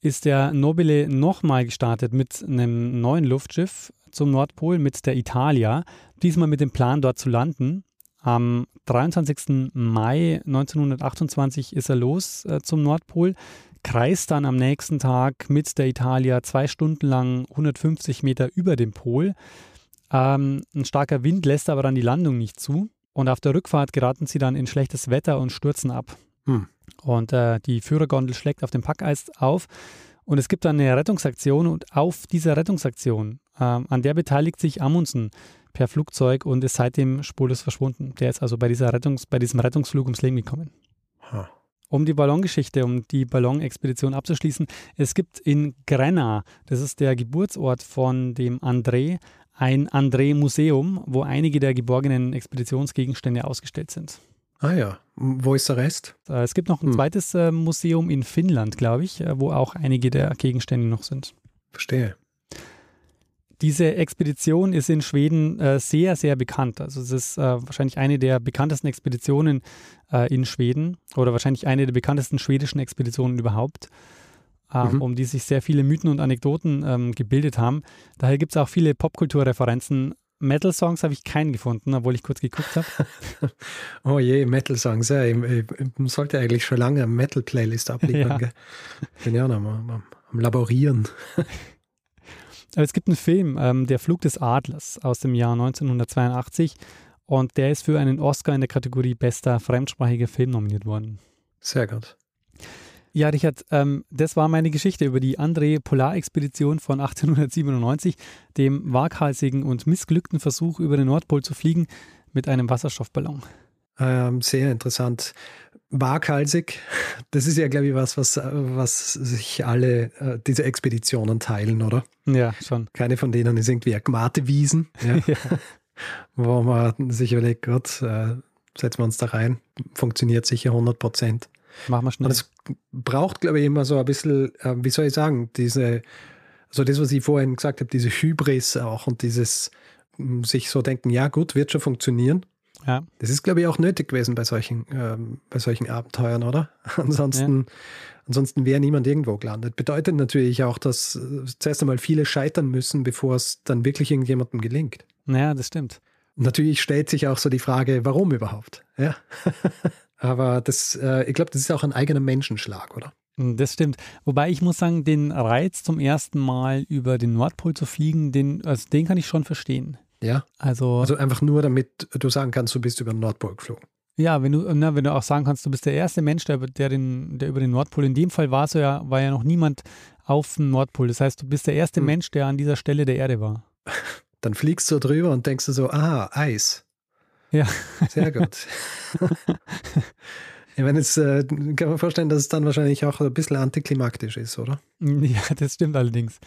Speaker 2: ist der Nobile nochmal gestartet mit einem neuen Luftschiff zum Nordpol mit der Italia, diesmal mit dem Plan dort zu landen. Am 23. Mai 1928 ist er los äh, zum Nordpol, kreist dann am nächsten Tag mit der Italia zwei Stunden lang 150 Meter über dem Pol. Ähm, ein starker Wind lässt aber dann die Landung nicht zu. Und auf der Rückfahrt geraten sie dann in schlechtes Wetter und stürzen ab. Hm. Und äh, die Führergondel schlägt auf dem Packeis auf. Und es gibt dann eine Rettungsaktion und auf dieser Rettungsaktion, äh, an der beteiligt sich Amundsen per Flugzeug und ist seitdem spurlos verschwunden. Der ist also bei, dieser Rettungs-, bei diesem Rettungsflug ums Leben gekommen. Huh. Um die Ballongeschichte, um die Ballonexpedition abzuschließen, es gibt in Grenna, das ist der Geburtsort von dem André, ein André-Museum, wo einige der geborgenen Expeditionsgegenstände ausgestellt sind.
Speaker 1: Ah ja, wo ist der Rest?
Speaker 2: Äh, es gibt noch ein hm. zweites äh, Museum in Finnland, glaube ich, äh, wo auch einige der Gegenstände noch sind.
Speaker 1: Verstehe.
Speaker 2: Diese Expedition ist in Schweden sehr, sehr bekannt. Also es ist wahrscheinlich eine der bekanntesten Expeditionen in Schweden oder wahrscheinlich eine der bekanntesten schwedischen Expeditionen überhaupt, ähm, mhm. um die sich sehr viele Mythen und Anekdoten ähm, gebildet haben. Daher gibt es auch viele Popkulturreferenzen. Metal-Songs habe ich keinen gefunden, obwohl ich kurz geguckt habe. (laughs)
Speaker 1: oh je, Metal-Songs. Ja, ich, ich, ich, sollte eigentlich schon lange eine Metal-Playlist abliefern. ja. Bin ja noch am, am, am Laborieren. (laughs)
Speaker 2: Aber es gibt einen Film, ähm, Der Flug des Adlers aus dem Jahr 1982 und der ist für einen Oscar in der Kategorie bester fremdsprachiger Film nominiert worden.
Speaker 1: Sehr gut.
Speaker 2: Ja, Richard, ähm, das war meine Geschichte über die André Polarexpedition von 1897, dem waghalsigen und missglückten Versuch, über den Nordpol zu fliegen mit einem Wasserstoffballon.
Speaker 1: Ähm, sehr interessant waghalsig. Das ist ja, glaube ich, was, was, was sich alle äh, diese Expeditionen teilen, oder?
Speaker 2: Ja, schon.
Speaker 1: Keine von denen ist irgendwie Agmate-Wiesen, ja, (laughs) ja. wo man sich überlegt, Gott, äh, setzen wir uns da rein, funktioniert sicher 100 Prozent.
Speaker 2: Machen wir schnell.
Speaker 1: Und es braucht, glaube ich, immer so ein bisschen, äh, wie soll ich sagen, diese, also das, was ich vorhin gesagt habe, diese Hybris auch und dieses sich so denken, ja gut, wird schon funktionieren ja. Das ist, glaube ich, auch nötig gewesen bei solchen, ähm, bei solchen Abenteuern, oder? (laughs) Ansonsten, ja. ansonsten wäre niemand irgendwo gelandet. Bedeutet natürlich auch, dass äh, zuerst einmal viele scheitern müssen, bevor es dann wirklich irgendjemandem gelingt.
Speaker 2: Naja, das stimmt.
Speaker 1: Natürlich stellt sich auch so die Frage, warum überhaupt? Ja. (laughs) Aber das, äh, ich glaube, das ist auch ein eigener Menschenschlag, oder?
Speaker 2: Hm, das stimmt. Wobei ich muss sagen, den Reiz zum ersten Mal über den Nordpol zu fliegen, den, also den kann ich schon verstehen.
Speaker 1: Ja. Also, also einfach nur, damit du sagen kannst, du bist über den Nordpol geflogen.
Speaker 2: Ja, wenn du, na, wenn du auch sagen kannst, du bist der erste Mensch, der, der, den, der über den Nordpol, in dem Fall war so ja, war ja noch niemand auf dem Nordpol. Das heißt, du bist der erste hm. Mensch, der an dieser Stelle der Erde war. (laughs)
Speaker 1: Dann fliegst du drüber und denkst du so, ah, Eis.
Speaker 2: Ja.
Speaker 1: Sehr gut. (laughs) Ich meine, jetzt äh, kann man vorstellen, dass es dann wahrscheinlich auch ein bisschen antiklimaktisch ist, oder? (laughs)
Speaker 2: Ja, das stimmt allerdings.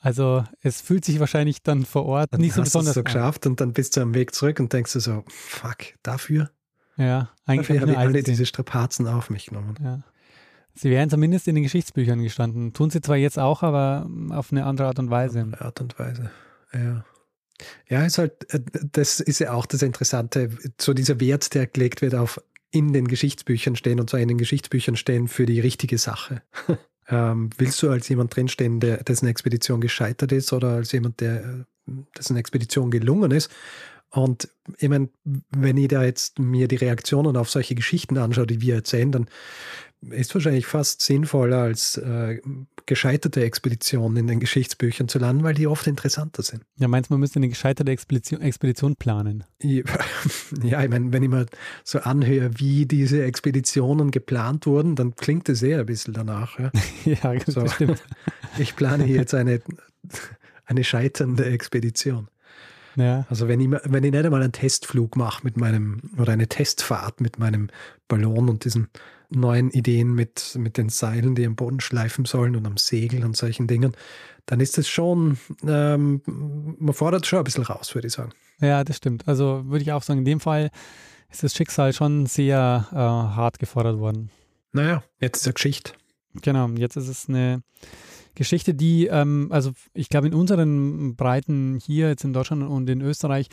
Speaker 2: Also es fühlt sich wahrscheinlich dann vor Ort dann nicht so besonders
Speaker 1: so geschafft und dann bist du am Weg zurück und denkst du so, fuck, dafür?
Speaker 2: Ja,
Speaker 1: eigentlich dafür habe ich alle diese Strapazen auf mich genommen.
Speaker 2: Ja. Sie wären zumindest in den Geschichtsbüchern gestanden. Tun sie zwar jetzt auch, aber auf eine andere Art und Weise. Auf
Speaker 1: eine Art und Weise, ja. Ja, ist halt, äh, das ist ja auch das Interessante, so dieser Wert, der gelegt wird auf in den Geschichtsbüchern stehen und zwar in den Geschichtsbüchern stehen für die richtige Sache. (laughs) Ähm, willst du als jemand drinstehen, der, dessen Expedition gescheitert ist oder als jemand, der, dessen Expedition gelungen ist? Und ich meine, wenn ich da jetzt mir die Reaktionen auf solche Geschichten anschaue, die wir erzählen, dann ist wahrscheinlich fast sinnvoller als äh, gescheiterte Expeditionen in den Geschichtsbüchern zu landen, weil die oft interessanter sind.
Speaker 2: Ja, meinst du, man müsste eine gescheiterte Expedition, Expedition planen? (laughs)
Speaker 1: Ja, ich meine, wenn ich mir so anhöre, wie diese Expeditionen geplant wurden, dann klingt es eher ein bisschen danach. Ja, (laughs)
Speaker 2: ja so, stimmt. (laughs)
Speaker 1: Ich plane hier jetzt eine, eine scheiternde Expedition.
Speaker 2: Ja.
Speaker 1: Also wenn ich, wenn ich nicht einmal einen Testflug mache mit meinem oder eine Testfahrt mit meinem Ballon und diesen neuen Ideen mit, mit den Seilen, die am Boden schleifen sollen und am Segel und solchen Dingen, dann ist es schon, ähm, man fordert schon ein bisschen raus, würde ich sagen.
Speaker 2: Ja, das stimmt. Also würde ich auch sagen, in dem Fall ist das Schicksal schon sehr äh, hart gefordert worden.
Speaker 1: Naja, jetzt ist es eine Geschichte.
Speaker 2: Genau, jetzt ist es eine Geschichte, die, ähm, also ich glaube, in unseren Breiten hier jetzt in Deutschland und in Österreich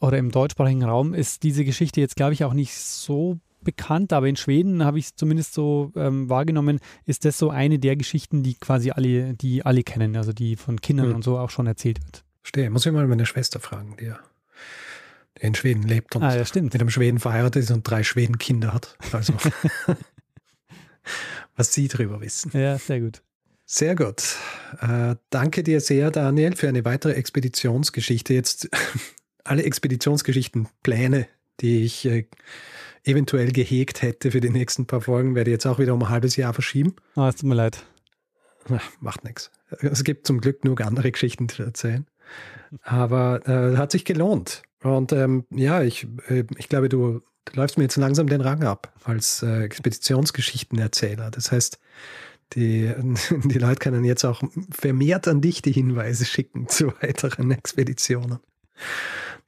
Speaker 2: oder im deutschsprachigen Raum ist diese Geschichte jetzt, glaube ich, auch nicht so bekannt, aber in Schweden habe ich es zumindest so ähm, wahrgenommen, ist das so eine der Geschichten, die quasi alle, die alle kennen, also die von Kindern mhm. und so auch schon erzählt wird.
Speaker 1: Stehe, muss ich mal meine Schwester fragen, die, die in Schweden lebt und
Speaker 2: ah, ja, mit
Speaker 1: einem Schweden verheiratet ist und drei Schweden Kinder hat. Also (laughs) was sie darüber wissen.
Speaker 2: Ja, sehr gut.
Speaker 1: Sehr gut. Äh, danke dir sehr, Daniel, für eine weitere Expeditionsgeschichte. Jetzt (laughs) alle Expeditionsgeschichten, Pläne die ich äh, eventuell gehegt hätte für die nächsten paar Folgen, werde ich jetzt auch wieder um ein halbes Jahr verschieben.
Speaker 2: Oh, es tut mir leid.
Speaker 1: Ach, macht nichts. Es gibt zum Glück genug andere Geschichten zu erzählen. Aber äh, hat sich gelohnt. Und ähm, ja, ich, äh, ich glaube, du, du läufst mir jetzt langsam den Rang ab als äh, Expeditionsgeschichtenerzähler. Das heißt, die, (laughs) die Leute können jetzt auch vermehrt an dich die Hinweise schicken zu weiteren Expeditionen.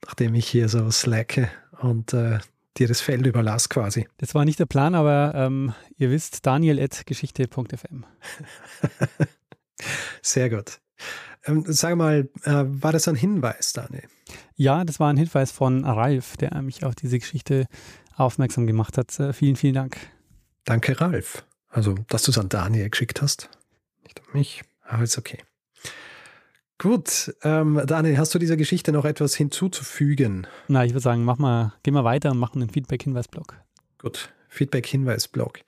Speaker 1: Nachdem ich hier so slacke und äh, dir das Feld überlasse quasi.
Speaker 2: Das war nicht der Plan, aber ähm, ihr wisst, daniel.geschichte.fm. (laughs)
Speaker 1: Sehr gut. Ähm, sag mal, äh, war das ein Hinweis, Daniel?
Speaker 2: Ja, das war ein Hinweis von Ralf, der mich auf diese Geschichte aufmerksam gemacht hat. Äh, vielen, vielen Dank.
Speaker 1: Danke, Ralf. Also, dass du es an Daniel geschickt hast. Nicht an mich, aber ist okay. Gut, ähm, Daniel, hast du dieser Geschichte noch etwas hinzuzufügen?
Speaker 2: Na, ich würde sagen, mach mal, geh mal weiter und machen einen Feedback-Hinweis-Blog.
Speaker 1: Gut, Feedback-Hinweis-Blog.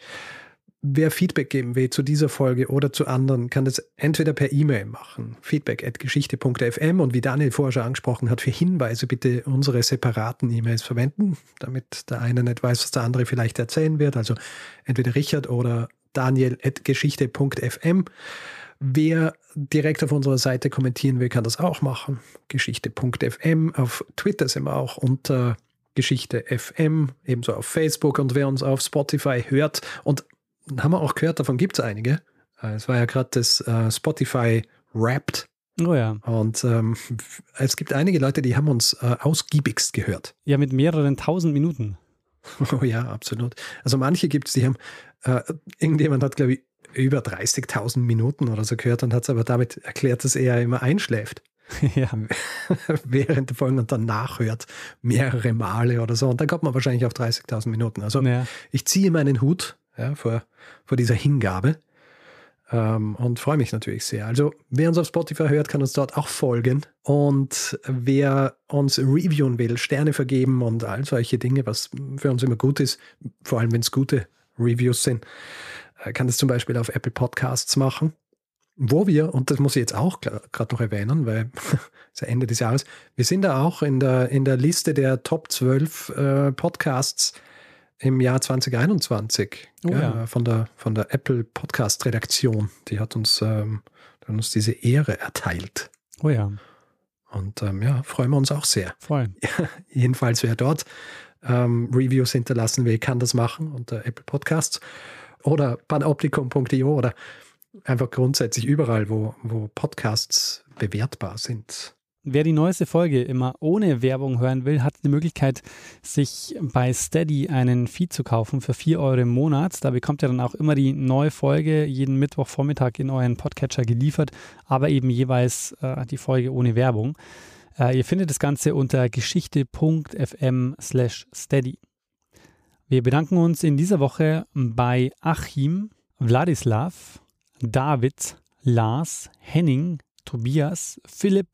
Speaker 1: Wer Feedback geben will zu dieser Folge oder zu anderen, kann das entweder per E-Mail machen, feedback.geschichte.fm und wie Daniel vorher schon angesprochen hat, für Hinweise bitte unsere separaten E-Mails verwenden, damit der eine nicht weiß, was der andere vielleicht erzählen wird. Also entweder Richard oder daniel.geschichte.fm. Wer direkt auf unserer Seite kommentieren will, kann das auch machen. Geschichte.fm. Auf Twitter sind wir auch unter Geschichte FM, ebenso auf Facebook. Und wer uns auf Spotify hört und haben wir auch gehört, davon gibt es einige. Äh, es war ja gerade das äh, Spotify Wrapped.
Speaker 2: Oh ja.
Speaker 1: Und ähm, es gibt einige Leute, die haben uns äh, ausgiebigst gehört.
Speaker 2: Ja, mit mehreren tausend Minuten. (laughs)
Speaker 1: Oh ja, absolut. Also manche gibt es, die haben, äh, irgendjemand hat, glaube ich, über 30.000 Minuten oder so gehört und hat es aber damit erklärt, dass er immer einschläft. (laughs)
Speaker 2: ja. (laughs)
Speaker 1: Während der Folgen und dann nachhört, mehrere Male oder so. Und dann kommt man wahrscheinlich auf 30.000 Minuten. Also
Speaker 2: ja.
Speaker 1: ich ziehe meinen Hut ja, vor, vor dieser Hingabe ähm, und freue mich natürlich sehr. Also wer uns auf Spotify hört, kann uns dort auch folgen. Und wer uns reviewen will, Sterne vergeben und all solche Dinge, was für uns immer gut ist, vor allem wenn es gute Reviews sind, kann das zum Beispiel auf Apple Podcasts machen. Wo wir, und das muss ich jetzt auch gerade noch erwähnen, weil es (laughs) ist Ende des Jahres, wir sind da auch in der, in der Liste der Top 12 äh, Podcasts im Jahr 2021
Speaker 2: Oh
Speaker 1: ja,
Speaker 2: ja.
Speaker 1: von, der, von der Apple Podcast Redaktion. Die hat uns, ähm, hat uns diese Ehre erteilt.
Speaker 2: Oh ja,
Speaker 1: Und ähm, ja, freuen wir uns auch sehr.
Speaker 2: voll. (laughs)
Speaker 1: Jedenfalls, wer dort ähm, Reviews hinterlassen will, kann das machen unter Apple Podcasts oder panoptikum.io oder einfach grundsätzlich überall, wo, wo Podcasts bewertbar sind.
Speaker 2: Wer die neueste Folge immer ohne Werbung hören will, hat die Möglichkeit, sich bei Steady einen Feed zu kaufen für 4 Euro im Monat. Da bekommt ihr dann auch immer die neue Folge jeden Mittwochvormittag in euren Podcatcher geliefert, aber eben jeweils äh, die Folge ohne Werbung. Äh, ihr findet das Ganze unter geschichte.fm slash steady. Wir bedanken uns in dieser Woche bei Achim, Wladislav, David, Lars, Henning, Tobias, Philipp,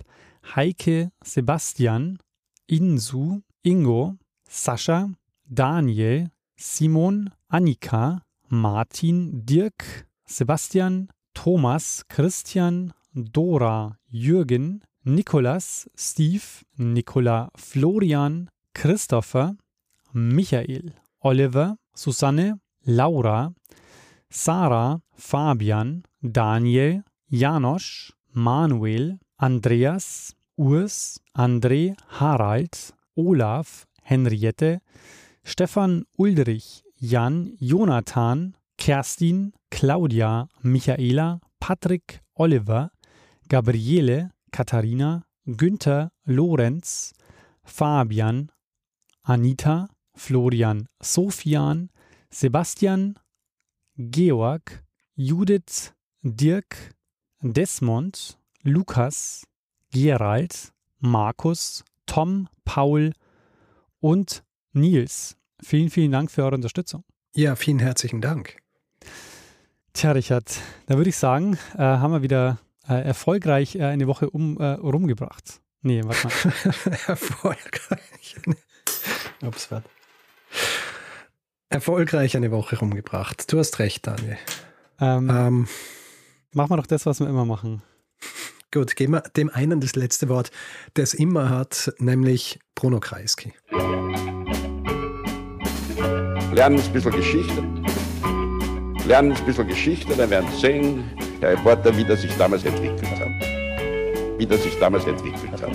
Speaker 2: Heike, Sebastian, Insu, Ingo, Sascha, Daniel, Simon, Annika, Martin, Dirk, Sebastian, Thomas, Christian, Dora, Jürgen, Nikolas, Steve, Nikola, Florian, Christopher, Michael, Oliver, Susanne, Laura, Sarah, Fabian, Daniel, Janosch, Manuel, Andreas, Urs, André, Harald, Olaf, Henriette, Stefan Ulrich, Jan, Jonathan, Kerstin, Claudia, Michaela, Patrick, Oliver, Gabriele, Katharina, Günther, Lorenz, Fabian, Anita, Florian, Sofian, Sebastian, Georg, Judith, Dirk, Desmond, Lukas, Gerald, Markus, Tom, Paul und Nils. Vielen, vielen Dank für eure Unterstützung.
Speaker 1: Ja, vielen herzlichen Dank.
Speaker 2: Tja, Richard, da würde ich sagen, äh, haben wir wieder äh, erfolgreich äh, eine Woche um, äh, rumgebracht. Nee, warte mal. (laughs)
Speaker 1: Erfolgreich. Ups, warte. Erfolgreich eine Woche rumgebracht. Du hast recht, Daniel.
Speaker 2: Ähm,
Speaker 1: Ähm,
Speaker 2: machen wir doch das, was wir immer machen.
Speaker 1: gut, geben wir dem einen das letzte Wort, der es immer hat, nämlich Bruno Kreisky.
Speaker 3: lernen ein bisschen Geschichte. Lernen ein bisschen Geschichte, dann werden Sie sehen, der Reporter, wie das sich damals entwickelt hat. Wie das sich damals entwickelt hat.